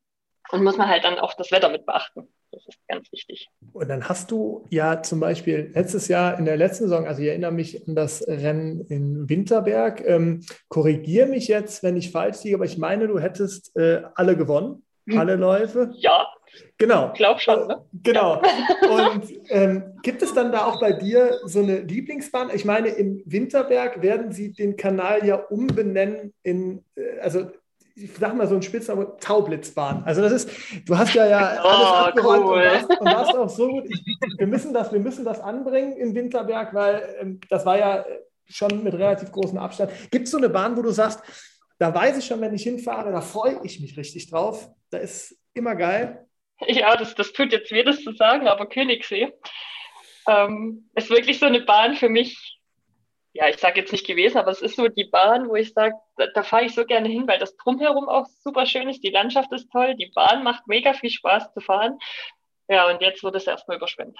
Und muss man halt dann auch das Wetter mit beachten. Das ist ganz wichtig. Und dann hast du ja zum Beispiel letztes Jahr in der letzten Saison, also ich erinnere mich an das Rennen in Winterberg, ähm, korrigiere mich jetzt, wenn ich falsch liege, aber ich meine, du hättest äh, alle gewonnen, hm. alle Läufe. Ja. Genau. Ich glaube schon, ne? Genau. Und ähm, gibt es dann da auch bei dir so eine Lieblingsbahn? Ich meine, im Winterberg werden sie den Kanal ja umbenennen in, äh, also ich sag mal so ein Spitznamen, Taublitzbahn. Also das ist, du hast ja, ja oh, alles abgeräumt cool. und, warst, und warst auch so gut. Ich, wir, müssen das, wir müssen das anbringen in Winterberg, weil ähm, das war ja schon mit relativ großem Abstand. Gibt es so eine Bahn, wo du sagst, da weiß ich schon, wenn ich hinfahre, da freue ich mich richtig drauf. Da ist immer geil. Ja, das, das tut jetzt weh, das zu sagen, aber Königssee ähm, ist wirklich so eine Bahn für mich, ja, ich sage jetzt nicht gewesen, aber es ist so die Bahn, wo ich sage, da, da fahre ich so gerne hin, weil das drumherum auch super schön ist, die Landschaft ist toll, die Bahn macht mega viel Spaß zu fahren. Ja, und jetzt wird es erstmal überschwemmt.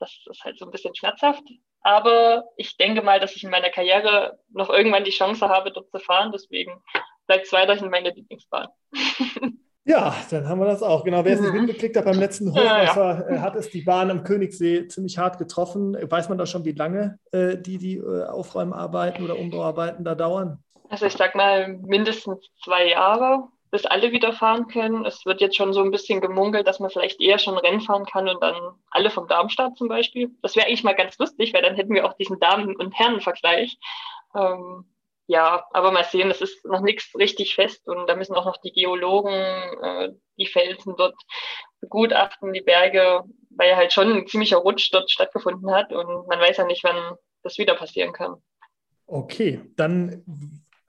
Das ist halt so ein bisschen schmerzhaft. Aber ich denke mal, dass ich in meiner Karriere noch irgendwann die Chance habe, dort zu fahren. Deswegen bleibt es weiterhin meine Lieblingsbahn. Ja, dann haben wir das auch. Genau, wer es nicht mhm. mitgekriegt hat, beim letzten Hochwasser ja, ja. Äh, hat es die Bahn am Königssee ziemlich hart getroffen. Weiß man da schon, wie lange äh, die, die äh, Aufräumarbeiten oder Umbauarbeiten da dauern? Also ich sag mal mindestens zwei Jahre, bis alle wieder fahren können. Es wird jetzt schon so ein bisschen gemunkelt, dass man vielleicht eher schon Rennen fahren kann und dann alle vom Darmstadt zum Beispiel. Das wäre eigentlich mal ganz lustig, weil dann hätten wir auch diesen Damen- und Herrenvergleich. Ähm, ja, aber mal sehen, es ist noch nichts richtig fest und da müssen auch noch die Geologen äh, die Felsen dort begutachten, die Berge, weil halt schon ein ziemlicher Rutsch dort stattgefunden hat und man weiß ja nicht, wann das wieder passieren kann. Okay, dann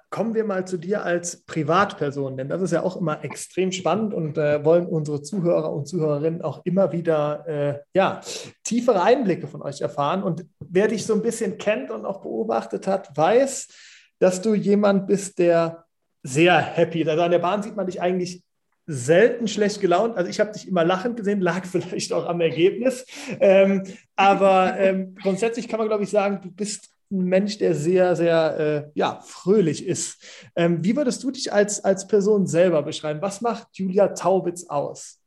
kommen wir mal zu dir als Privatperson, denn das ist ja auch immer extrem spannend und äh, wollen unsere Zuhörer und Zuhörerinnen auch immer wieder äh, ja, tiefere Einblicke von euch erfahren. Und wer dich so ein bisschen kennt und auch beobachtet hat, weiß, dass du jemand bist, der sehr happy. Also an der Bahn sieht man dich eigentlich selten schlecht gelaunt. Also ich habe dich immer lachend gesehen, lag vielleicht auch am Ergebnis. Ähm, aber ähm, grundsätzlich kann man, glaube ich, sagen, du bist ein Mensch, der sehr, sehr äh, ja, fröhlich ist. Ähm, wie würdest du dich als, als Person selber beschreiben? Was macht Julia Taubitz aus?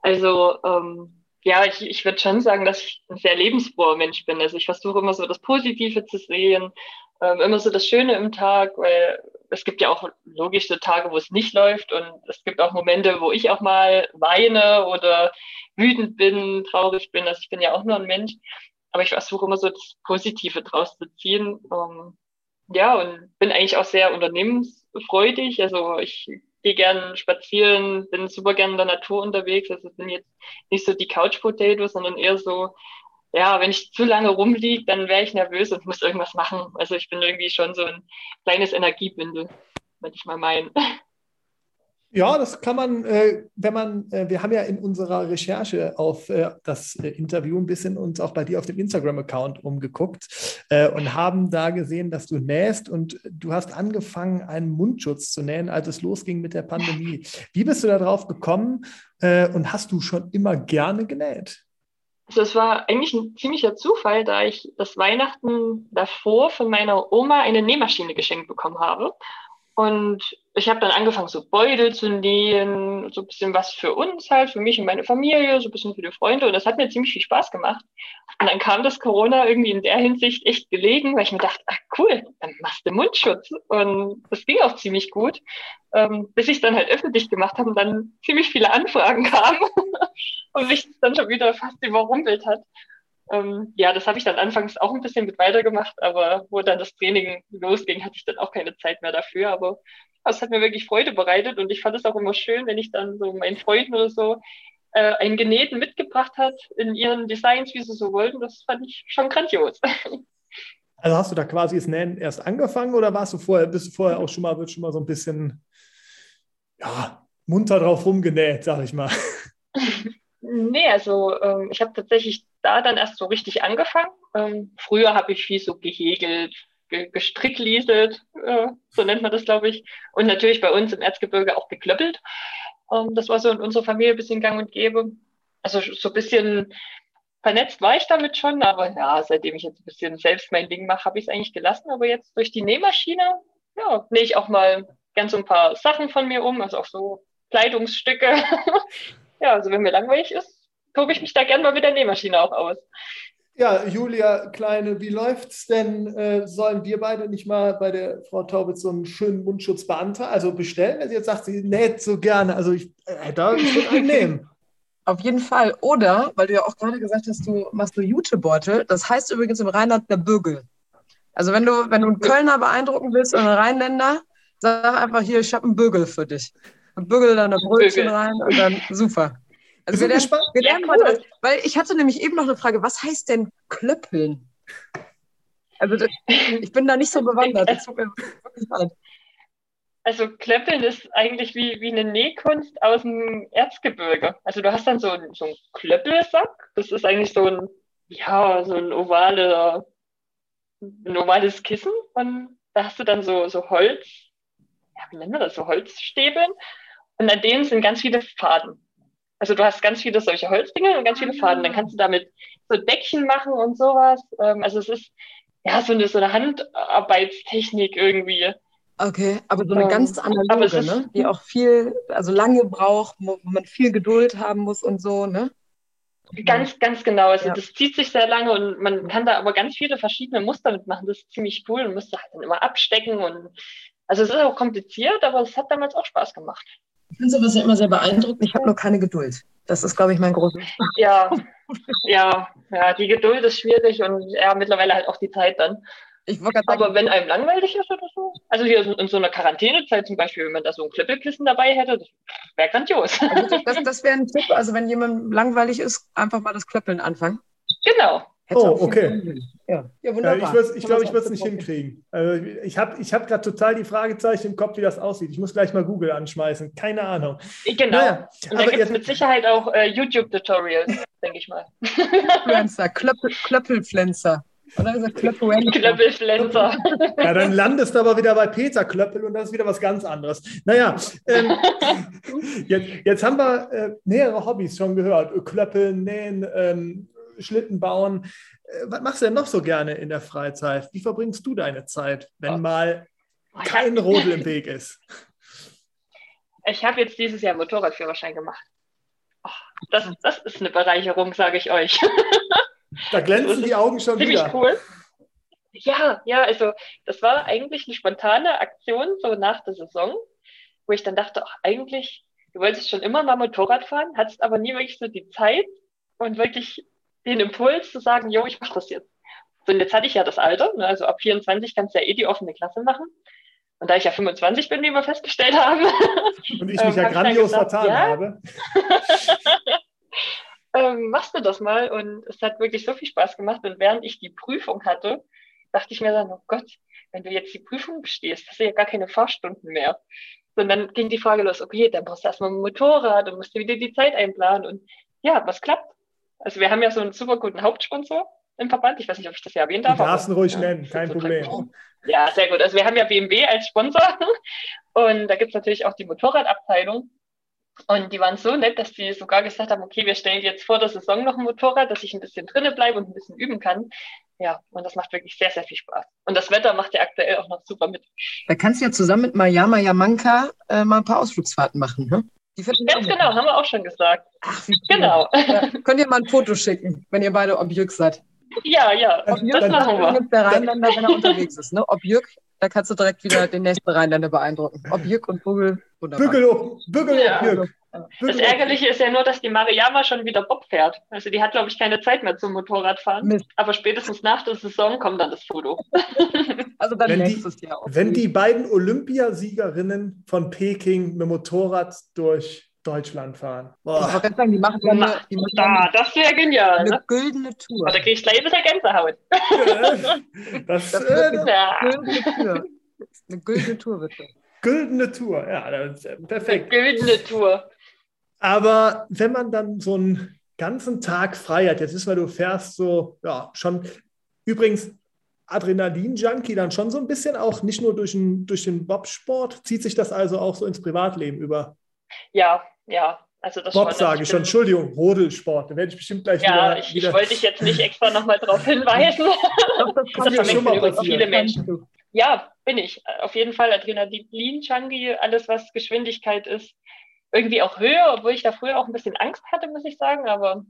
Also ähm, ja, ich, ich würde schon sagen, dass ich ein sehr lebensfroher Mensch bin. Also ich versuche immer so das Positive zu sehen, ähm, immer so das Schöne im Tag, weil es gibt ja auch logisch so Tage, wo es nicht läuft und es gibt auch Momente, wo ich auch mal weine oder wütend bin, traurig bin. Also ich bin ja auch nur ein Mensch, aber ich versuche immer so das Positive draus zu ziehen. Ähm, ja, und bin eigentlich auch sehr unternehmens freudig. Also ich gehe gern spazieren, bin super gern in der Natur unterwegs. Also bin jetzt nicht so die Couch Potato, sondern eher so, ja, wenn ich zu lange rumliege, dann wäre ich nervös und muss irgendwas machen. Also ich bin irgendwie schon so ein kleines Energiebündel, wenn ich mal meinen. Ja, das kann man, äh, wenn man, äh, wir haben ja in unserer Recherche auf äh, das äh, Interview ein bisschen uns auch bei dir auf dem Instagram-Account umgeguckt äh, und haben da gesehen, dass du nähst und du hast angefangen, einen Mundschutz zu nähen, als es losging mit der Pandemie. Wie bist du darauf gekommen äh, und hast du schon immer gerne genäht? Also es war eigentlich ein ziemlicher Zufall, da ich das Weihnachten davor von meiner Oma eine Nähmaschine geschenkt bekommen habe. Und ich habe dann angefangen, so Beutel zu nähen, so ein bisschen was für uns halt, für mich und meine Familie, so ein bisschen für die Freunde. Und das hat mir ziemlich viel Spaß gemacht. Und dann kam das Corona irgendwie in der Hinsicht echt gelegen, weil ich mir dachte, ach cool, dann machst du Mundschutz. Und das ging auch ziemlich gut, ähm, bis ich dann halt öffentlich gemacht habe und dann ziemlich viele Anfragen kamen und mich dann schon wieder fast überrumpelt hat. Ähm, ja, das habe ich dann anfangs auch ein bisschen mit weitergemacht, aber wo dann das Training losging, hatte ich dann auch keine Zeit mehr dafür. Aber es hat mir wirklich Freude bereitet und ich fand es auch immer schön, wenn ich dann so meinen Freunden oder so äh, einen Genähten mitgebracht hat in ihren Designs, wie sie so wollten. Das fand ich schon grandios. Also hast du da quasi das Nähen erst angefangen oder warst du vorher, bist du vorher auch schon mal, wird schon mal so ein bisschen ja, munter drauf rumgenäht, sag ich mal? Nee, also ähm, ich habe tatsächlich da dann erst so richtig angefangen. Ähm, früher habe ich viel so gehegelt, ge gestricklieselt, äh, so nennt man das, glaube ich. Und natürlich bei uns im Erzgebirge auch geklöppelt. Ähm, das war so in unserer Familie ein bisschen gang und gäbe. Also so ein bisschen vernetzt war ich damit schon, aber ja, seitdem ich jetzt ein bisschen selbst mein Ding mache, habe ich es eigentlich gelassen. Aber jetzt durch die Nähmaschine, ja, nähe ich auch mal ganz so ein paar Sachen von mir um, also auch so Kleidungsstücke. ja, also wenn mir langweilig ist, tobe ich mich da gerne mal mit der Nähmaschine auch aus. Ja, Julia Kleine, wie läuft's denn? Äh, sollen wir beide nicht mal bei der Frau Taubitz so einen schönen Mundschutz beantragen, also bestellen, wenn sie jetzt sagt, sie näht so gerne? Also ich, äh, da, ich würde einen nehmen. Auf jeden Fall. Oder, weil du ja auch gerade gesagt hast, du machst du Jutebeutel. Das heißt übrigens im Rheinland der Bügel. Also wenn du, wenn du einen Kölner beeindrucken willst oder einen Rheinländer, sag einfach hier, ich habe einen Bügel für dich. Und bügel dann ein Brötchen Bügel. rein und dann super. Also wir lernen, wir lernen ja, cool. weil ich hatte nämlich eben noch eine Frage, was heißt denn Klöppeln? Also das, ich bin da nicht so bewandert. Das tut mir wirklich leid. Also Klöppeln ist eigentlich wie, wie eine Nähkunst aus dem Erzgebirge. Also du hast dann so, einen, so einen Klöppelsack. Das ist eigentlich so ein, ja, so ein ovale, ein ovales Kissen. Und da hast du dann so, so Holz, ja, wie nennen wir das, so Holzstäbeln. Und an denen sind ganz viele Faden. Also du hast ganz viele solche Holzdinge und ganz viele Faden. Dann kannst du damit so Deckchen machen und sowas. Ähm, also es ist ja so eine, so eine Handarbeitstechnik irgendwie. Okay, aber so eine ähm, ganz analoge, ist, ne? die auch viel, also lange braucht, wo man viel Geduld haben muss und so, ne? Ganz, ganz genau. Also ja. das zieht sich sehr lange und man kann da aber ganz viele verschiedene Muster mitmachen. Das ist ziemlich cool und müsste halt dann immer abstecken und also es ist auch kompliziert, aber es hat damals auch Spaß gemacht. Ich finde sowas ja immer sehr beeindruckend. Ich habe nur keine Geduld. Das ist, glaube ich, mein großes. Ja, ja, ja, die Geduld ist schwierig und ja, mittlerweile halt auch die Zeit dann. Aber wenn einem langweilig ist oder so, also hier in so einer Quarantänezeit zum Beispiel, wenn man da so ein Klippelkissen dabei hätte, das wäre grandios. Also das, das wäre ein Tipp, also wenn jemand langweilig ist, einfach mal das Klöppeln anfangen. Genau, oh, okay. Ja, ja wunderbar. ich ich glaube, ich würde es nicht hinkriegen. Also ich habe ich hab gerade total die Fragezeichen im Kopf, wie das aussieht. Ich muss gleich mal Google anschmeißen. Keine Ahnung. Genau. Naja, Und da gibt es mit Sicherheit auch äh, YouTube-Tutorials, denke ich mal. Klöppelpflanzer, Klöppel, Klöppelpflanzer. Oder gesagt Klöppelpflanzer. Ja, dann landest du aber wieder bei Peter Klöppel und das ist wieder was ganz anderes. Naja, ähm, jetzt, jetzt, haben wir äh, mehrere Hobbys schon gehört. Klöppeln, Nähen, ähm, Schlitten bauen. Äh, was machst du denn noch so gerne in der Freizeit? Wie verbringst du deine Zeit, wenn mal kein Rodel im Weg ist? Ich habe jetzt dieses Jahr Motorradführerschein gemacht. Oh, das, das ist eine Bereicherung, sage ich euch. Da glänzen die Augen schon ziemlich wieder. cool. Ja, ja, also das war eigentlich eine spontane Aktion so nach der Saison, wo ich dann dachte, ach, eigentlich, du wolltest schon immer mal Motorrad fahren, hattest aber nie wirklich so die Zeit und wirklich den Impuls zu sagen, jo, ich mache das jetzt. So, und jetzt hatte ich ja das Alter, ne, also ab 24 kannst du ja eh die offene Klasse machen. Und da ich ja 25 bin, wie wir festgestellt haben. Und ich mich ja Ähm, dann grandios gesagt, vertan ja. habe. ähm, machst du das mal? Und es hat wirklich so viel Spaß gemacht. Und während ich die Prüfung hatte, dachte ich mir dann, oh Gott, wenn du jetzt die Prüfung bestehst, hast du ja gar keine Fahrstunden mehr. Und dann ging die Frage los, okay, dann brauchst du erstmal ein Motorrad und musst du wieder die Zeit einplanen. Und ja, was klappt? Also wir haben ja so einen super guten Hauptsponsor im Verband. Ich weiß nicht, ob ich das ja erwähnt Du darf. darfst ihn ruhig ja, nennen, kein Problem. gut. Ja, sehr gut. Also wir haben ja BMW als Sponsor und da gibt's natürlich auch die Motorradabteilung. Und die waren so nett, dass die sogar gesagt haben, okay, wir stellen jetzt vor der Saison noch ein Motorrad, dass ich ein bisschen drinnen bleibe und ein bisschen üben kann. Ja, und das macht wirklich sehr, sehr viel Spaß. Und das Wetter macht ja aktuell auch noch super mit. Da kannst du ja zusammen mit Mayama Yamanka äh, mal ein paar Ausflugsfahrten machen. Ne? Die Ganz genau, haben wir auch schon gesagt. Ach, wie cool. Genau. Ja, könnt ihr mal ein Foto schicken, wenn ihr beide Objück seid. Ja, ja, Dann- das dann- machen wir. Übrigens der Rheinländer, wenn er unterwegs ist. Ne? Objück, da kannst du direkt wieder den nächsten Rheinländer beeindrucken. Objück und Bugel, wunderbar. Bügel, Bügel, Ja. Jürg. Das Ärgerliche ist ja nur, dass die Mariama schon wieder Bob fährt. Also die hat, glaube ich, keine Zeit mehr zum Motorradfahren. Mist. Aber spätestens nach der Saison kommt dann das Foto. Also dann Wenn die- nächstes Jahr. auch. Wenn die beiden Olympiasiegerinnen von Peking mit Motorrad durch Deutschland fahren. Ich Boah. wollte gerade sagen, die machen ja eine, die machen Da, das wäre genial. eine Ne? güldene Tour. Aber da kriege ich gleich ein bisschen Gänsehaut. Das, Das äh, wird Ja, Güldene Tour. Eine güldene Tour wird das. güldene Tour. Ja, das ist äh, eine perfekt. güldene Tour. Aber wenn man dann so einen ganzen Tag frei hat, jetzt ist mal, du fährst so, ja, schon, übrigens, Adrenalin-Junkie dann schon so ein bisschen auch, nicht nur durch den, durch den Bobsport, zieht sich das also auch so ins Privatleben über. Ja, ja. Also das Bob schon. sage ich schon, Entschuldigung, Rodelsport, da werde ich bestimmt gleich Ja, wieder. ich, ich wieder wollte dich jetzt nicht extra nochmal darauf hinweisen. Das, das Kann ja Das schon mal passieren. viele Menschen. Ja, bin ich. Auf jeden Fall Adrenalin-Junkie, alles was Geschwindigkeit ist. Irgendwie auch Höhe, obwohl ich da früher auch ein bisschen Angst hatte, muss ich sagen. Aber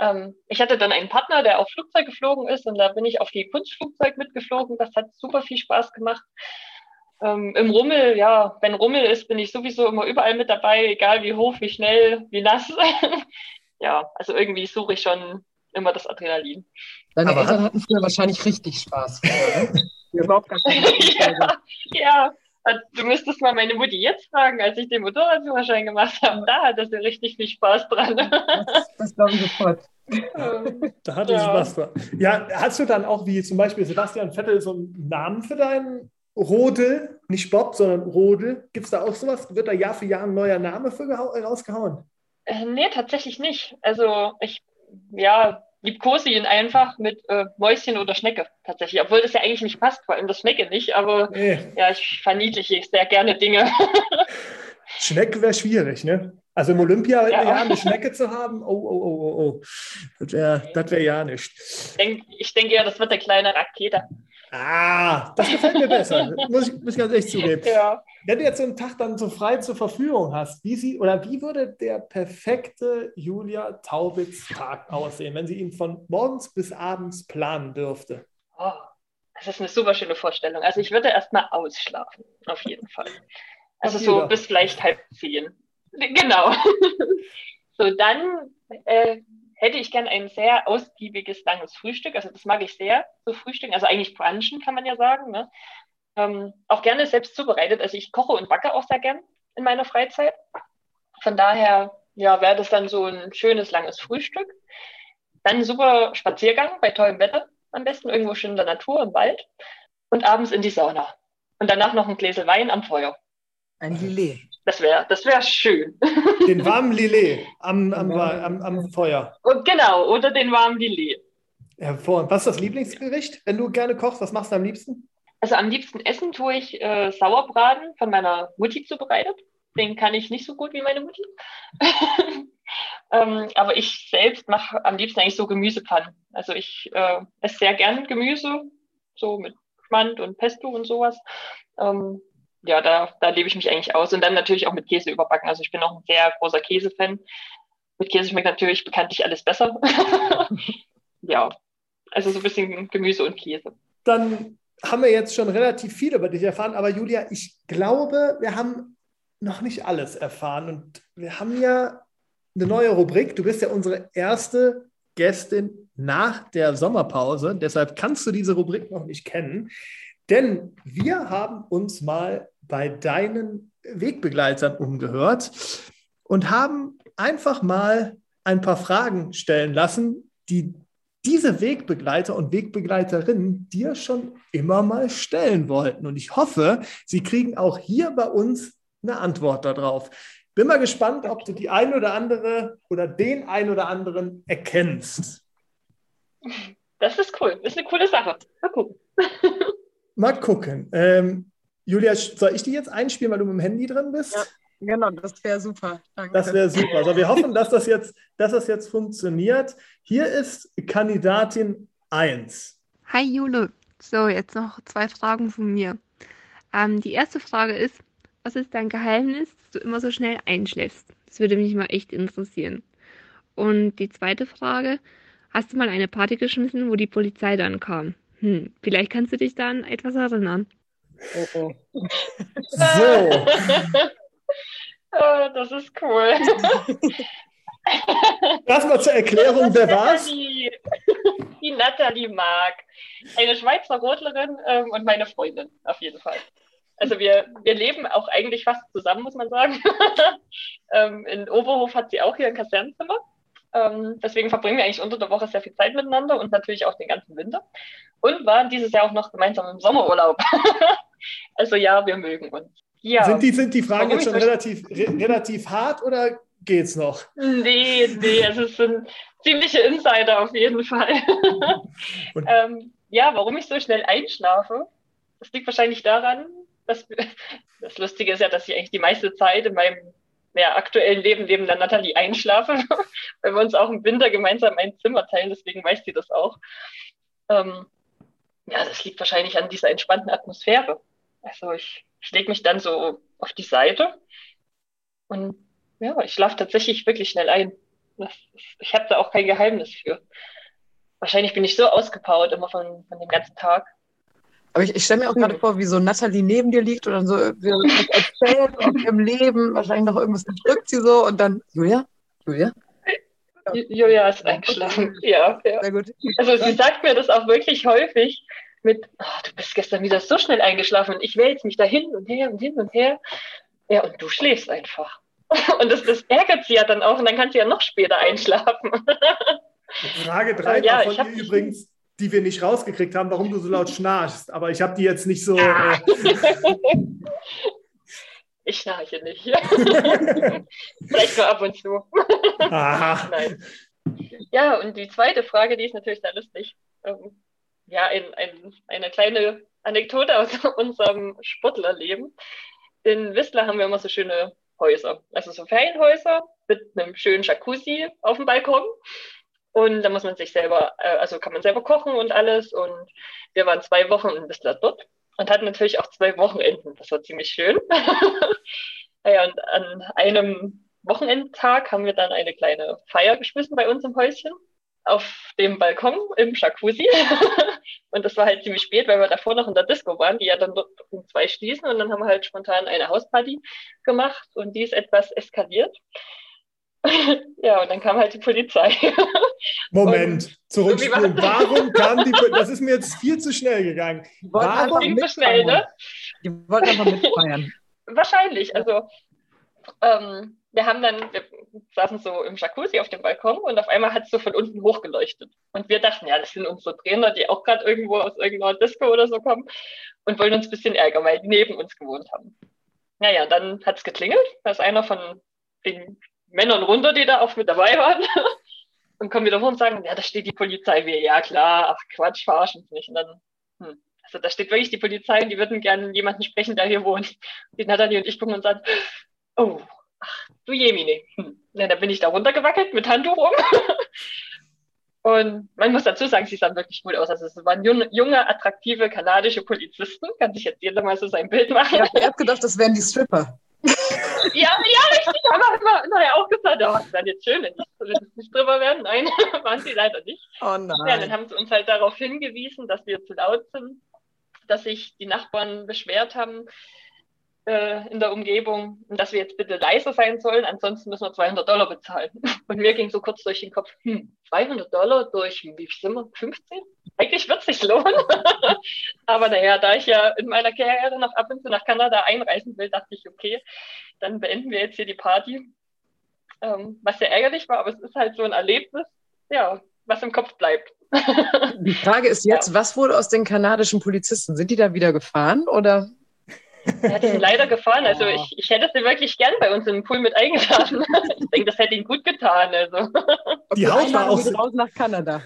ähm, ich hatte dann einen Partner, der auch Flugzeug geflogen ist und da bin ich auf die Kunstflugzeug mitgeflogen. Das hat super viel Spaß gemacht. Ähm, Im Rummel, ja, wenn Rummel ist, bin ich sowieso immer überall mit dabei, egal wie hoch, wie schnell, wie nass. ja, also irgendwie suche ich schon immer das Adrenalin. Deine Aber Eltern hat- hatten früher wahrscheinlich richtig Spaß. Früher, ne? Die überhaupt gar keine ja, ja, also du müsstest mal meine Mutti jetzt fragen, als ich den Motorradführerschein gemacht habe. Da hatte sie richtig viel Spaß dran. Das, das glaube ich sofort. Da hatte Ja. Spaß dran. Ja, hast du dann auch wie zum Beispiel Sebastian Vettel so einen Namen für deinen Rodel? Nicht Bob, sondern Rodel. Gibt es da auch sowas? Wird da Jahr für Jahr ein neuer Name für gehau- rausgehauen? äh, nee, tatsächlich nicht. Also ich, ja, liebkose ihn einfach mit äh, Mäuschen oder Schnecke tatsächlich. Obwohl das ja eigentlich nicht passt, vor allem das Schnecke nicht. Aber Nee, ja, ich verniedliche sehr gerne Dinge. Schnecke wäre schwierig, ne? Also im Olympia Ja. ja. eine Schnecke zu haben, oh, oh, oh, oh, oh. Das wäre wär ja nicht. Ich denk- ich denke ja, das wird der kleine Rakete. Ah, das gefällt mir besser. muss, ich, muss ich ganz ehrlich zugeben. Ja. Wenn du jetzt so einen Tag dann so frei zur Verfügung hast, wie sie oder wie würde der perfekte Julia Taubitz-Tag aussehen, wenn sie ihn von morgens bis abends planen dürfte? Oh, das ist eine super schöne Vorstellung. Also ich würde erstmal ausschlafen, auf jeden Fall. Also so bis vielleicht halb zehn. Genau. so, dann äh, hätte ich gern ein sehr ausgiebiges, langes Frühstück. Also das mag ich sehr, so Frühstücken. Also eigentlich brunchen kann man ja sagen. Ne? Ähm, auch gerne selbst zubereitet. Also ich koche und backe auch sehr gern in meiner Freizeit. Von daher, ja, wäre das dann so ein schönes, langes Frühstück. Dann super Spaziergang bei tollem Wetter am besten, irgendwo schön in der Natur, im Wald. Und abends in die Sauna. Und danach noch ein Gläsel Wein am Feuer. Ein Lillet. Das wäre das wär schön. Den warmen Lillet am, am, am, am Feuer. Und genau, oder den warmen Lillet. Hervorragend. Was ist das Lieblingsgericht, wenn du gerne kochst? Was machst du am liebsten? Also am liebsten essen tue ich äh, Sauerbraten von meiner Mutti zubereitet. Den kann ich nicht so gut wie meine Mutti. ähm, aber ich selbst mache am liebsten eigentlich so Gemüsepfannen. Also ich äh, esse sehr gern Gemüse, so mit Schmand und Pesto und sowas. Ähm, ja, da, da lebe ich mich eigentlich aus. Und dann natürlich auch mit Käse überbacken. Also ich bin auch ein sehr großer Käsefan. Mit Käse schmeckt natürlich bekanntlich alles besser. ja, also so ein bisschen Gemüse und Käse. Dann haben wir jetzt schon relativ viel über dich erfahren, aber Julia, ich glaube, wir haben noch nicht alles erfahren und wir haben ja eine neue Rubrik. Du bist ja unsere erste Gästin nach der Sommerpause, deshalb kannst du diese Rubrik noch nicht kennen. Denn wir haben uns mal bei deinen Wegbegleitern umgehört und haben einfach mal ein paar Fragen stellen lassen, die diese Wegbegleiter und Wegbegleiterinnen dir schon immer mal stellen wollten. Und ich hoffe, sie kriegen auch hier bei uns eine Antwort darauf. Bin mal gespannt, ob du die ein oder andere oder den ein oder anderen erkennst. Das ist cool. Das ist eine coole Sache. Mal gucken. mal gucken. Ähm, Julia, soll ich die jetzt einspielen, weil du mit dem Handy drin bist? Ja. Genau, das wäre super. Danke. Das wäre super. Also wir hoffen, dass das, jetzt, dass das jetzt funktioniert. Hier ist Kandidatin 1. Hi Jule. So, jetzt noch zwei Fragen von mir. Ähm, die erste Frage ist, was ist dein Geheimnis, dass du immer so schnell einschläfst? Das würde mich mal echt interessieren. Und die zweite Frage, hast du mal eine Party geschmissen, wo die Polizei dann kam? Hm, vielleicht kannst du dich da an etwas erinnern. Oh, oh. So. Oh, das ist cool. Erstmal zur Erklärung, wer war's? Die, die Nathalie Mark. Eine Schweizer Rodlerin ähm, und meine Freundin, auf jeden Fall. Also wir, wir leben auch eigentlich fast zusammen, muss man sagen. ähm, in Oberhof hat sie auch hier ein Kasernenzimmer. Ähm, deswegen verbringen wir eigentlich unter der Woche sehr viel Zeit miteinander und natürlich auch den ganzen Winter. Und waren dieses Jahr auch noch gemeinsam im Sommerurlaub. also ja, wir mögen uns. Ja. Sind, die, sind die Fragen jetzt schon relativ, re relativ hart oder geht's noch? Nee, nee, es sind ziemliche Insider auf jeden Fall. ähm, ja, warum ich so schnell einschlafe, das liegt wahrscheinlich daran, dass das Lustige ist ja, dass ich eigentlich die meiste Zeit in meinem ja, aktuellen Leben neben der Nathalie einschlafe, weil wir uns auch im Winter gemeinsam ein Zimmer teilen, deswegen weiß sie das auch. Ähm, ja, das liegt wahrscheinlich an dieser entspannten Atmosphäre. Also ich ich lege mich dann so auf die Seite und ja, ich schlafe tatsächlich wirklich schnell ein. Das, ich habe da auch kein Geheimnis für. Wahrscheinlich bin ich so ausgepowert immer von, von dem ganzen Tag. Aber ich, ich stelle mir auch gerade vor, wie so Nathalie neben dir liegt und dann so erzählt aus ihrem Leben, wahrscheinlich noch irgendwas drückt sie so und dann, Julia, Julia? Julia ist eingeschlafen, ja, ja. Sehr gut. Also sie sagt mir das auch wirklich häufig, mit, oh, du bist gestern wieder so schnell eingeschlafen und ich wälze mich da hin und her und hin und her. Ja, und du schläfst einfach. Und das, das ärgert sie ja dann auch und dann kann sie ja noch später einschlafen. Frage 3 ja, von dir übrigens, die wir nicht rausgekriegt haben, warum du so laut schnarchst. Aber ich habe die jetzt nicht so. Ja. Äh... ich schnarche nicht. Vielleicht nur ab und zu. Aha. Nein. Ja, und die zweite Frage, die ist natürlich sehr lustig. Ähm, ja, ein, ein, eine kleine Anekdote aus unserem Sportlerleben. In Whistler haben wir immer so schöne Häuser, also so Ferienhäuser mit einem schönen Jacuzzi auf dem Balkon. Und da muss man sich selber, äh, also kann man selber kochen und alles. Und wir waren zwei Wochen in Whistler dort und hatten natürlich auch zwei Wochenenden. Das war ziemlich schön. naja, und an einem Wochenendtag haben wir dann eine kleine Feier geschmissen bei uns im Häuschen auf dem Balkon im Jacuzzi. und das war halt ziemlich spät, weil wir davor noch in der Disco waren, die ja dann um zwei schließen. Und dann haben wir halt spontan eine Hausparty gemacht und die ist etwas eskaliert. ja, und dann kam halt die Polizei. Moment, zurückspulen. Warum kam die Polizei? Das ist mir jetzt viel zu schnell gegangen. Warum? ging zu schnell, ne? Die wollten einfach mitfeiern. Wahrscheinlich. Also, ähm, wir haben dann, wir saßen so im Jacuzzi auf dem Balkon und auf einmal hat es so von unten hochgeleuchtet. Und wir dachten, ja, das sind unsere Trainer, die auch gerade irgendwo aus irgendeiner Disco oder so kommen und wollen uns ein bisschen ärgern, weil die neben uns gewohnt haben. Naja, dann hat es geklingelt. Da ist einer von den Männern runter, die da auch mit dabei waren. und kommen wieder hoch und sagen, ja, da steht die Polizei. Wir, ja klar, ach Quatsch, verarschen uns nicht. Und dann, hm, also da steht wirklich die Polizei und die würden gerne jemanden sprechen, der hier wohnt. Die Nathalie und ich gucken und sagen, oh, ach, du Jemine. Hm. Ja, dann bin ich da runtergewackelt mit Handtuch um. Und man muss dazu sagen, sie sahen wirklich gut aus. Also es waren junge, attraktive kanadische Polizisten. Kann sich jetzt jeder mal so sein Bild machen. ich habe gedacht, das wären die Stripper. Ja, ja, richtig. Haben wir immer nachher auch gesagt, oh, das wäre jetzt schön, wenn es nicht Stripper werden. Nein, waren sie leider nicht. Oh nein. Ja, dann haben sie uns halt darauf hingewiesen, dass wir zu laut sind, dass sich die Nachbarn beschwert haben, äh, in der Umgebung und dass wir jetzt bitte leiser sein sollen, ansonsten müssen wir 200 Dollar bezahlen. Und mir ging so kurz durch den Kopf, hm, 200 Dollar durch, wie viel sind wir, 15? Eigentlich wird es sich lohnen. Aber naja, da ich ja in meiner Karriere noch ab und zu nach Kanada einreisen will, dachte ich, okay, dann beenden wir jetzt hier die Party. Ähm, was sehr ärgerlich war, aber es ist halt so ein Erlebnis, ja, was im Kopf bleibt. Die Frage ist jetzt, ja. was wurde aus den kanadischen Polizisten? Sind die da wieder gefahren oder? Ja, die sind leider gefahren. Also ich, ich hätte sie wirklich gern bei uns im Pool mit eingeladen. Ich denke, das hätte ihnen gut getan. Also. Die Haut war auch raus nach Kanada.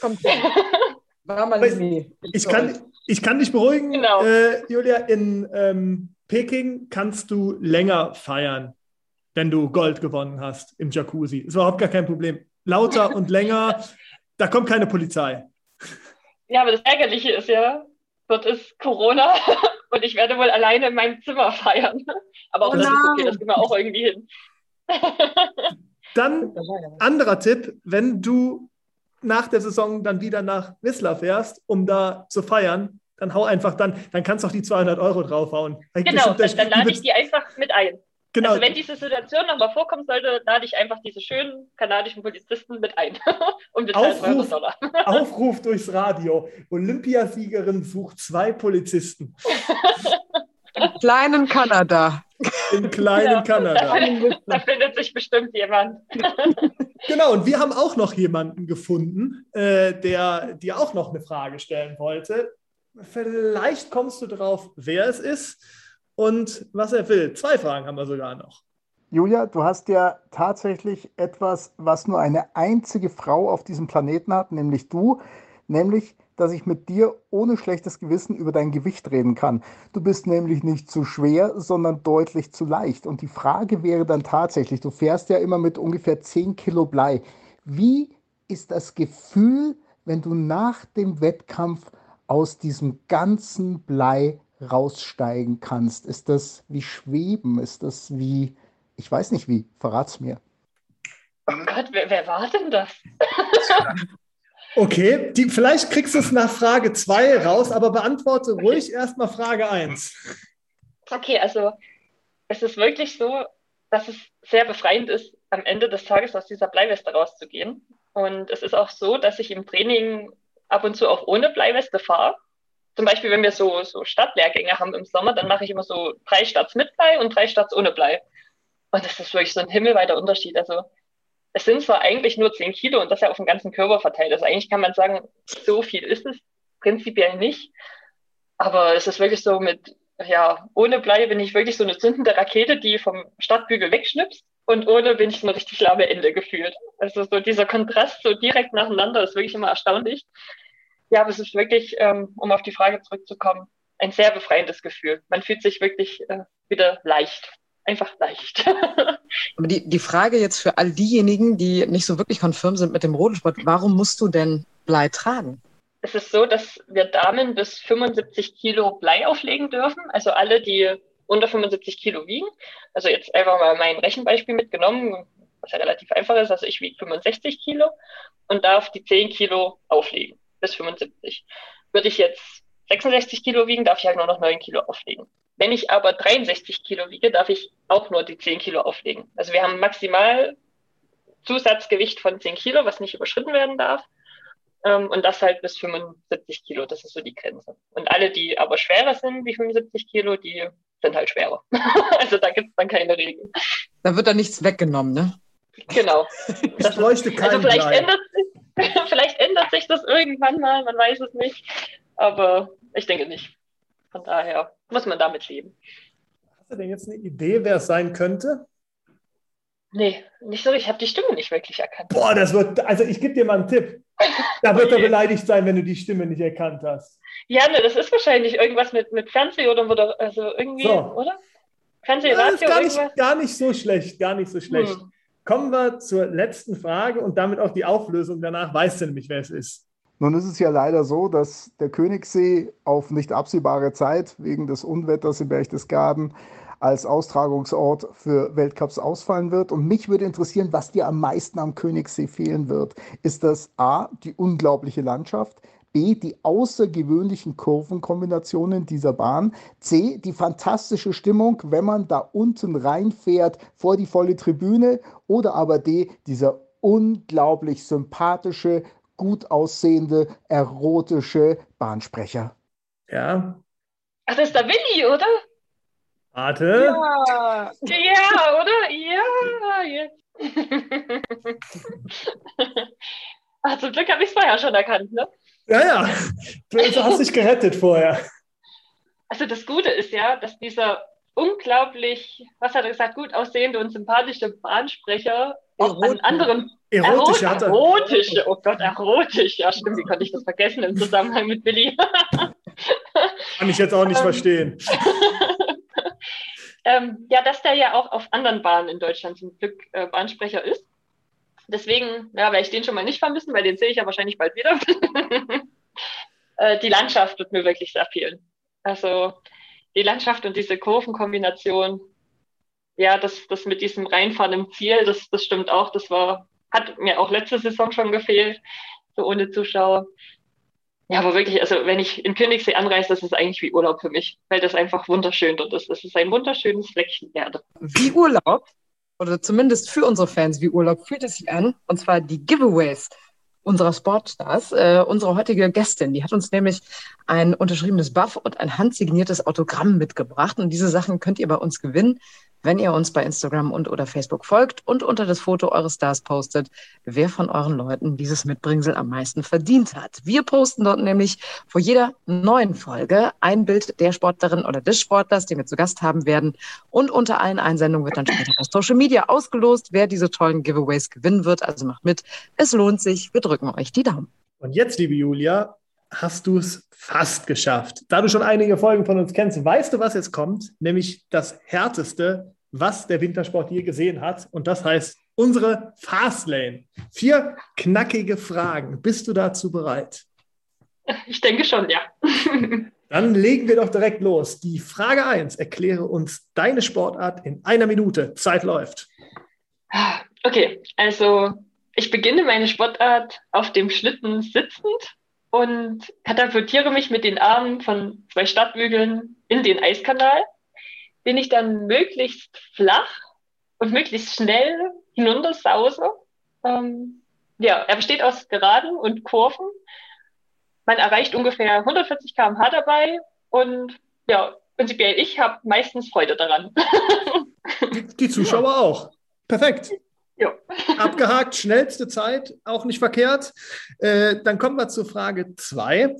Kommt War mal nie. Ich kann, ich kann dich beruhigen, genau. äh, Julia. In ähm, Peking kannst du länger feiern, wenn du Gold gewonnen hast im Jacuzzi. Ist überhaupt gar kein Problem. Lauter und länger, da kommt keine Polizei. Ja, aber das Ärgerliche ist ja, dort ist Corona und ich werde wohl alleine in meinem Zimmer feiern. Aber auch oh das ist okay, das gehen wir auch irgendwie hin. Dann anderer Tipp, wenn du nach der Saison dann wieder nach Whistler fährst, um da zu feiern, dann hau einfach dann, dann kannst du auch die 200 Euro draufhauen. Genau, dann, dann lade ich die einfach mit ein. Genau. Also wenn diese Situation nochmal vorkommen sollte, lade ich einfach diese schönen kanadischen Polizisten mit ein und bezahle Aufruf, Dollar. Aufruf durchs Radio. Olympiasiegerin sucht zwei Polizisten. Im kleinen Kanada. Im kleinen ja, Kanada. Da, da, findet sich bestimmt jemand. genau, und wir haben auch noch jemanden gefunden, äh, der dir auch noch eine Frage stellen wollte. Vielleicht kommst du drauf, wer es ist und was er will. Zwei Fragen haben wir sogar noch. Julia, du hast ja tatsächlich etwas, was nur eine einzige Frau auf diesem Planeten hat, nämlich du, nämlich, dass ich mit dir ohne schlechtes Gewissen über dein Gewicht reden kann. Du bist nämlich nicht zu schwer, sondern deutlich zu leicht. Und die Frage wäre dann tatsächlich, du fährst ja immer mit ungefähr 10 Kilo Blei. Wie ist das Gefühl, wenn du nach dem Wettkampf aus diesem ganzen Blei raussteigen kannst? Ist das wie Schweben? Ist das wie, ich weiß nicht wie, verrat's mir. Oh Gott, wer, wer war denn das? okay, die, vielleicht kriegst du es nach Frage 2 raus, aber beantworte okay. ruhig erstmal Frage 1. Okay, also es ist wirklich so, dass es sehr befreiend ist, am Ende des Tages aus dieser Bleiweste rauszugehen. Und es ist auch so, dass ich im Training ab und zu auch ohne Bleiweste fahre zum Beispiel, wenn wir so, so Stadtlehrgänge haben im Sommer, dann mache ich immer so drei Starts mit Blei und drei Starts ohne Blei. Und das ist wirklich so ein himmelweiter Unterschied. Also es sind zwar eigentlich nur 10 Kilo und das ja auf den ganzen Körper verteilt. Also eigentlich kann man sagen, so viel ist es prinzipiell nicht. Aber es ist wirklich so mit, ja, ohne Blei bin ich wirklich so eine zündende Rakete, die vom Stadtbügel wegschnipst. Und ohne bin ich so ein richtig lahme Ende gefühlt. Also so dieser Kontrast so direkt nacheinander ist wirklich immer erstaunlich. Ja, aber es ist wirklich, ähm, um auf die Frage zurückzukommen, ein sehr befreiendes Gefühl. Man fühlt sich wirklich äh, wieder leicht. Einfach leicht. aber die, die Frage jetzt für all diejenigen, die nicht so wirklich konfirm sind mit dem Rodelsport, warum musst du denn Blei tragen? Es ist so, dass wir Damen bis 75 Kilo Blei auflegen dürfen. Also alle, die unter 75 Kilo wiegen. Also jetzt einfach mal mein Rechenbeispiel mitgenommen, was ja relativ einfach ist. Also ich wiege 65 Kilo und darf die 10 Kilo auflegen bis 75. Würde ich jetzt 66 Kilo wiegen, darf ich halt nur noch 9 Kilo auflegen. Wenn ich aber 63 Kilo wiege, darf ich auch nur die 10 Kilo auflegen. Also wir haben maximal Zusatzgewicht von 10 Kilo, was nicht überschritten werden darf. Ähm, und das halt bis 75 Kilo, das ist so die Grenze. Und alle, die aber schwerer sind wie 75 Kilo, die sind halt schwerer. also da gibt es dann keine Regeln. Da wird dann nichts weggenommen, ne? Genau. Ich bräuchte keinen also vielleicht ändert, vielleicht ändert sich das irgendwann mal, man weiß es nicht. Aber ich denke nicht. Von daher muss man damit leben. Hast du denn jetzt eine Idee, wer es sein könnte? Nee, nicht so. Ich habe die Stimme nicht wirklich erkannt. Boah, das wird, also ich gebe dir mal einen Tipp. Da wird er beleidigt sein, wenn du die Stimme nicht erkannt hast. Ja, ne, das ist wahrscheinlich irgendwas mit, mit Fernseh oder, oder also irgendwie, so. oder? Fernseh, Radio, das ist gar nicht, gar nicht so schlecht, gar nicht so schlecht. Hm. Kommen wir zur letzten Frage und damit auch die Auflösung. Danach weißt du nämlich, wer es ist. Nun ist es ja leider so, dass der Königssee auf nicht absehbare Zeit wegen des Unwetters im Berchtesgaden als Austragungsort für Weltcups ausfallen wird. Und mich würde interessieren, was dir am meisten am Königssee fehlen wird. Ist das A, die unglaubliche Landschaft, B. Die außergewöhnlichen Kurvenkombinationen dieser Bahn. C. Die fantastische Stimmung, wenn man da unten reinfährt vor die volle Tribüne. Oder aber D. Dieser unglaublich sympathische, gut aussehende, erotische Bahnsprecher. Ja. Ach, das ist der Willi, oder? Warte. Ja, ja oder? Ja, jetzt. Ach, zum Glück habe ich es vorher schon erkannt, ne? Ja, ja. Du hast dich gerettet vorher. Also das Gute ist ja, dass dieser unglaublich, was hat er gesagt, gut aussehende und sympathische Bahnsprecher auch an anderen Erotisch, Erot- erotische, oh Gott, erotisch, ja stimmt, wie konnte ich das vergessen im Zusammenhang mit Billy? Kann ich jetzt auch nicht Ähm. verstehen. ähm, ja, dass der ja auch auf anderen Bahnen in Deutschland zum Glück äh, Bahnsprecher ist. Deswegen, ja, werde ich den schon mal nicht vermissen, weil den sehe ich ja wahrscheinlich bald wieder. äh, die Landschaft wird mir wirklich sehr fehlen. Also die Landschaft und diese Kurvenkombination, ja, das, das mit diesem Reinfahren im Ziel, das, das stimmt auch. Das war, hat mir auch letzte Saison schon gefehlt, so ohne Zuschauer. Ja, aber wirklich, also wenn ich in Königssee anreise, das ist eigentlich wie Urlaub für mich, weil das einfach wunderschön dort ist. Es ist ein wunderschönes Fleckchen Erde. Wie Urlaub, oder zumindest für unsere Fans wie Urlaub, fühlt es sich an. Und zwar die Giveaways unserer Sportstars. Äh, unsere heutige Gästin, die hat uns nämlich ein unterschriebenes Buff und ein handsigniertes Autogramm mitgebracht. Und diese Sachen könnt ihr bei uns gewinnen, wenn ihr uns bei Instagram und oder Facebook folgt und unter das Foto eures Stars postet, wer von euren Leuten dieses Mitbringsel am meisten verdient hat. Wir posten dort nämlich vor jeder neuen Folge ein Bild der Sportlerin oder des Sportlers, den wir zu Gast haben werden. Und unter allen Einsendungen wird dann später auf Social Media ausgelost, wer diese tollen Giveaways gewinnen wird. Also macht mit. Es lohnt sich. Wir drücken euch die Daumen. Und jetzt, liebe Julia, hast du es fast geschafft. Da du schon einige Folgen von uns kennst, weißt du, was jetzt kommt? Nämlich das Härteste, was der Wintersport je gesehen hat. Und das heißt unsere Fastlane. Vier knackige Fragen. Bist du dazu bereit? Ich denke schon, ja. Dann legen wir doch direkt los. Die Frage 1. Erkläre uns deine Sportart in einer Minute. Zeit läuft. Okay, also ich beginne meine Sportart auf dem Schlitten sitzend und katapultiere mich mit den Armen von zwei Stadtbügeln in den Eiskanal, den ich dann möglichst flach und möglichst schnell hinuntersause. Ähm, ja, er besteht aus Geraden und Kurven. Man erreicht ungefähr 140 km/h dabei und ja, prinzipiell ich habe meistens Freude daran. Die, die Zuschauer auch. Perfekt. Ja. Abgehakt, schnellste Zeit, auch nicht verkehrt. Äh, dann kommen wir zur Frage 2.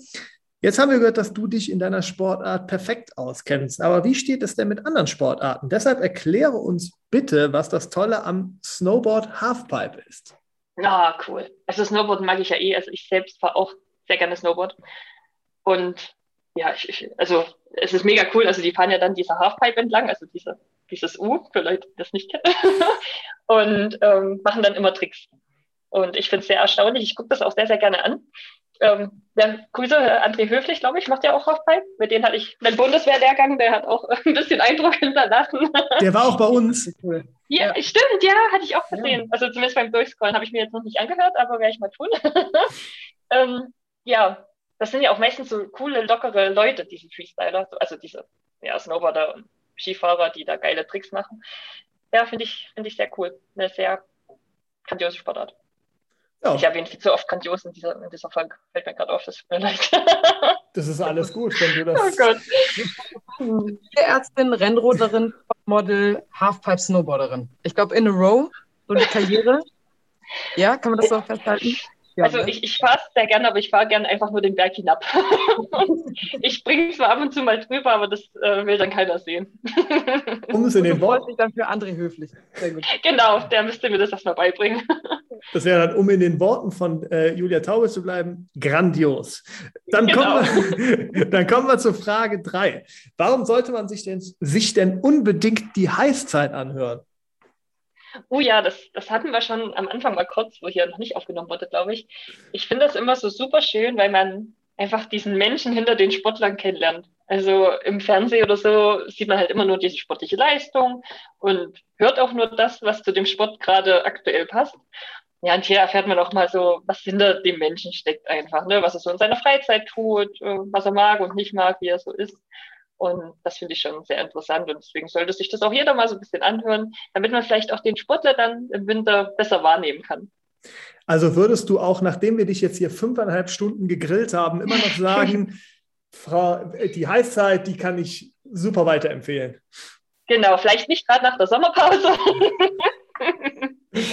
Jetzt haben wir gehört, dass du dich in deiner Sportart perfekt auskennst. Aber wie steht es denn mit anderen Sportarten? Deshalb erkläre uns bitte, was das Tolle am Snowboard Halfpipe ist. Ah, cool. Also Snowboard mag ich ja eh. Also ich selbst fahre auch sehr gerne Snowboard. Und ja, ich, ich, also es ist mega cool. Also die fahren ja dann diese Halfpipe entlang, also diese, dieses U, für Leute, die das nicht kennen. und ähm, machen dann immer Tricks. Und ich finde es sehr erstaunlich. Ich gucke das auch sehr, sehr gerne an. Ähm, der Grüße, André Höflich, glaube ich, macht ja auch Halfpipe. Mit dem hatte ich einen Bundeswehrlehrgang, der hat auch ein bisschen Eindruck hinterlassen. Der war auch bei uns. Cool. Ja, Ja. stimmt, ja, hatte ich auch gesehen. Also zumindest beim Durchscrollen habe ich mir jetzt noch nicht angehört, aber werde ich mal tun. ähm, ja, das sind ja auch meistens so coole, lockere Leute, diese Freestyler, so- also diese ja, Snowboarder und Skifahrer, die da geile Tricks machen. Ja, finde ich, finde ich sehr cool. Eine sehr grandiose Sportart. Ja, Ich erwähne viel zu oft grandios in dieser, in dieser Folge. Fällt mir gerade auf, das tut mir leid. das ist alles gut, wenn du oh das. Gott. Ärztin, Rennroderin, Model, Halfpipe Snowboarderin. Ich glaube in a row, so die Karriere. Ja, kann man das so festhalten? Ja, Also ne? ich, ich fahre sehr gerne, aber ich fahre gerne einfach nur den Berg hinab. ich springe zwar ab und zu mal drüber, aber das äh, will dann keiner sehen. Um es in den Worten, dich dann für André Höflich. Sehr gut. genau, der müsste mir das erstmal beibringen. das wäre dann, um in den Worten von äh, Julia Taube zu bleiben, grandios. Dann, Genau. kommen wir, dann kommen wir zur Frage 3. Warum sollte man sich denn, sich denn unbedingt die Heißzeit anhören? Oh ja, das, das hatten wir schon am Anfang mal kurz, wo hier noch nicht aufgenommen wurde, glaube ich. Ich finde das immer so super schön, weil man einfach diesen Menschen hinter den Sportlern kennenlernt. Also im Fernsehen oder so sieht man halt immer nur diese sportliche Leistung und hört auch nur das, was zu dem Sport gerade aktuell passt. ja, und hier erfährt man auch mal so, was hinter dem Menschen steckt einfach, ne? was er so in seiner Freizeit tut, äh, was er mag und nicht mag, wie er so ist. Und das finde ich schon sehr interessant und deswegen sollte sich das auch jeder mal so ein bisschen anhören, damit man vielleicht auch den Sportler dann im Winter besser wahrnehmen kann. Also würdest du auch, nachdem wir dich jetzt hier fünfeinhalb Stunden gegrillt haben, immer noch sagen, Frau, die Heißzeit, die kann ich super weiterempfehlen. Genau, vielleicht nicht gerade nach der Sommerpause.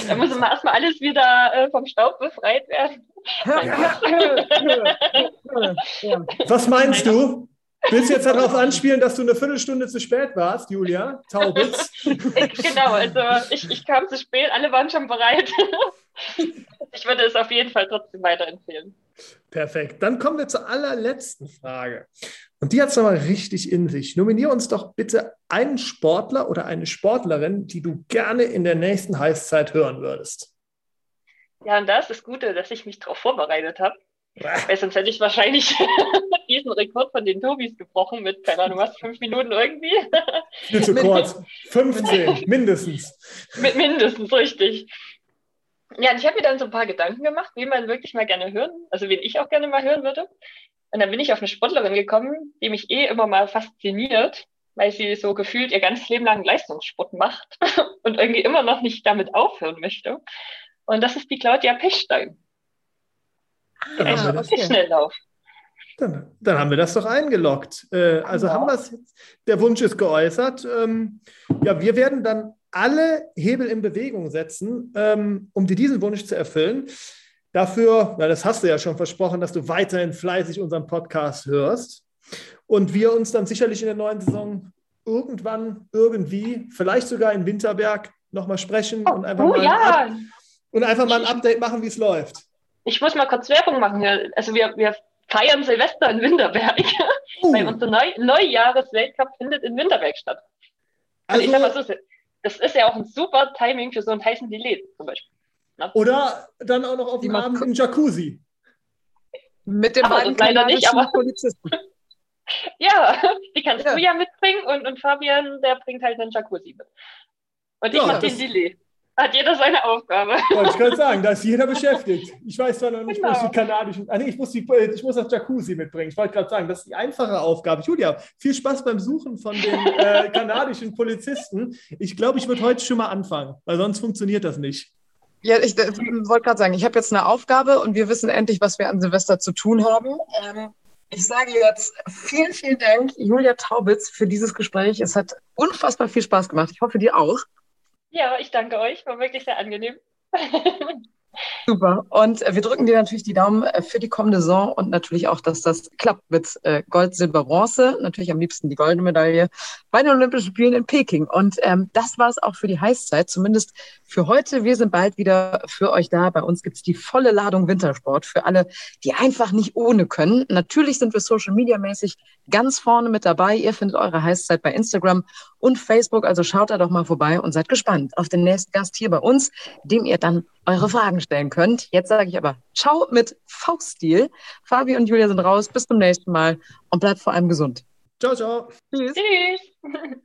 da muss immer erstmal alles wieder äh, vom Staub befreit werden. Was meinst du? Willst du jetzt darauf anspielen, dass du eine Viertelstunde zu spät warst, Julia Taubitz? genau, also ich, ich kam zu spät, alle waren schon bereit. ich würde es auf jeden Fall trotzdem weiterempfehlen. Perfekt. Dann kommen wir zur allerletzten Frage. Und die hat es nochmal richtig in sich. Nominiere uns doch bitte einen Sportler oder eine Sportlerin, die du gerne in der nächsten Heißzeit hören würdest. Ja, und da ist das Gute, dass ich mich darauf vorbereitet habe. Weil sonst hätte ich wahrscheinlich diesen Rekord von den Tobis gebrochen mit, keine Ahnung was, fünf Minuten irgendwie. Viel zu kurz. 15, mindestens. Mit mindestens, richtig. Ja, und ich habe mir dann so ein paar Gedanken gemacht, wie man wirklich mal gerne hören, also wen ich auch gerne mal hören würde. Und dann bin ich auf eine Sportlerin gekommen, die mich eh immer mal fasziniert, weil sie so gefühlt ihr ganzes Leben lang Leistungssport macht und irgendwie immer noch nicht damit aufhören möchte. Und das ist die Claudia Pechstein. Ah, okay. Schnelllauf. Dann, dann, haben wir das doch eingeloggt. Äh, also ja. haben wir es jetzt, der Wunsch ist geäußert. Ähm, ja, wir werden dann alle Hebel in Bewegung setzen, ähm, um dir diesen Wunsch zu erfüllen. Dafür, na, das hast du ja schon versprochen, dass du weiterhin fleißig unseren Podcast hörst. Und wir uns dann sicherlich in der neuen Saison irgendwann, irgendwie, vielleicht sogar in Winterberg nochmal sprechen oh, und einfach, oh, mal, ja. und einfach mal ein Update machen, wie es läuft. Ich muss mal kurz Werbung machen. Also wir, wir feiern Silvester in Winterberg, uh. weil unser Neu Neujahresweltcup findet in Winterberg statt. Also, also ich sag mal so, das ist ja auch ein super Timing für so einen heißen Delay zum Beispiel. Ne? Oder dann auch noch auf dem Abend im Jacuzzi. Mit dem beiden leider nicht, aber Polizisten. ja, die kannst ja. du ja mitbringen und, und Fabian, der bringt halt einen Jacuzzi mit. Und ich ja, mache den Delay. Hat jeder seine Aufgabe. Wollte ich gerade sagen, da ist jeder beschäftigt. Ich weiß zwar noch nicht, genau. ich die kanadischen. Ah, nee, ich muss, die, ich muss das Jacuzzi mitbringen. Ich wollte gerade sagen, das ist die einfache Aufgabe. Julia, viel Spaß beim Suchen von den äh, kanadischen Polizisten. Ich glaube, ich würde heute schon mal anfangen, weil sonst funktioniert das nicht. Ja, ich äh, wollte gerade sagen, ich habe jetzt eine Aufgabe und wir wissen endlich, was wir an Silvester zu tun haben. Ähm, ich sage jetzt vielen, vielen Dank, Julia Taubitz, für dieses Gespräch. Es hat unfassbar viel Spaß gemacht. Ich hoffe, dir auch. Ja, ich danke euch. War wirklich sehr angenehm. Super. Und äh, wir drücken dir natürlich die Daumen äh, für die kommende Saison und natürlich auch, dass das klappt mit äh, Gold, Silber, Bronze. Natürlich am liebsten die goldene Medaille bei den Olympischen Spielen in Peking. Und ähm, das war es auch für die Heißzeit, zumindest für heute. Wir sind bald wieder für euch da. Bei uns gibt es die volle Ladung Wintersport für alle, die einfach nicht ohne können. Natürlich sind wir Social Media mäßig ganz vorne mit dabei. Ihr findet eure Heißzeit bei Instagram und Facebook. Also schaut da doch mal vorbei und seid gespannt auf den nächsten Gast hier bei uns, dem ihr dann eure Fragen stellen könnt. Jetzt sage ich aber Ciao mit V-Stil. Fabi und Julia sind raus. Bis zum nächsten Mal und bleibt vor allem gesund. Ciao, ciao. Tschüss. Tschüss.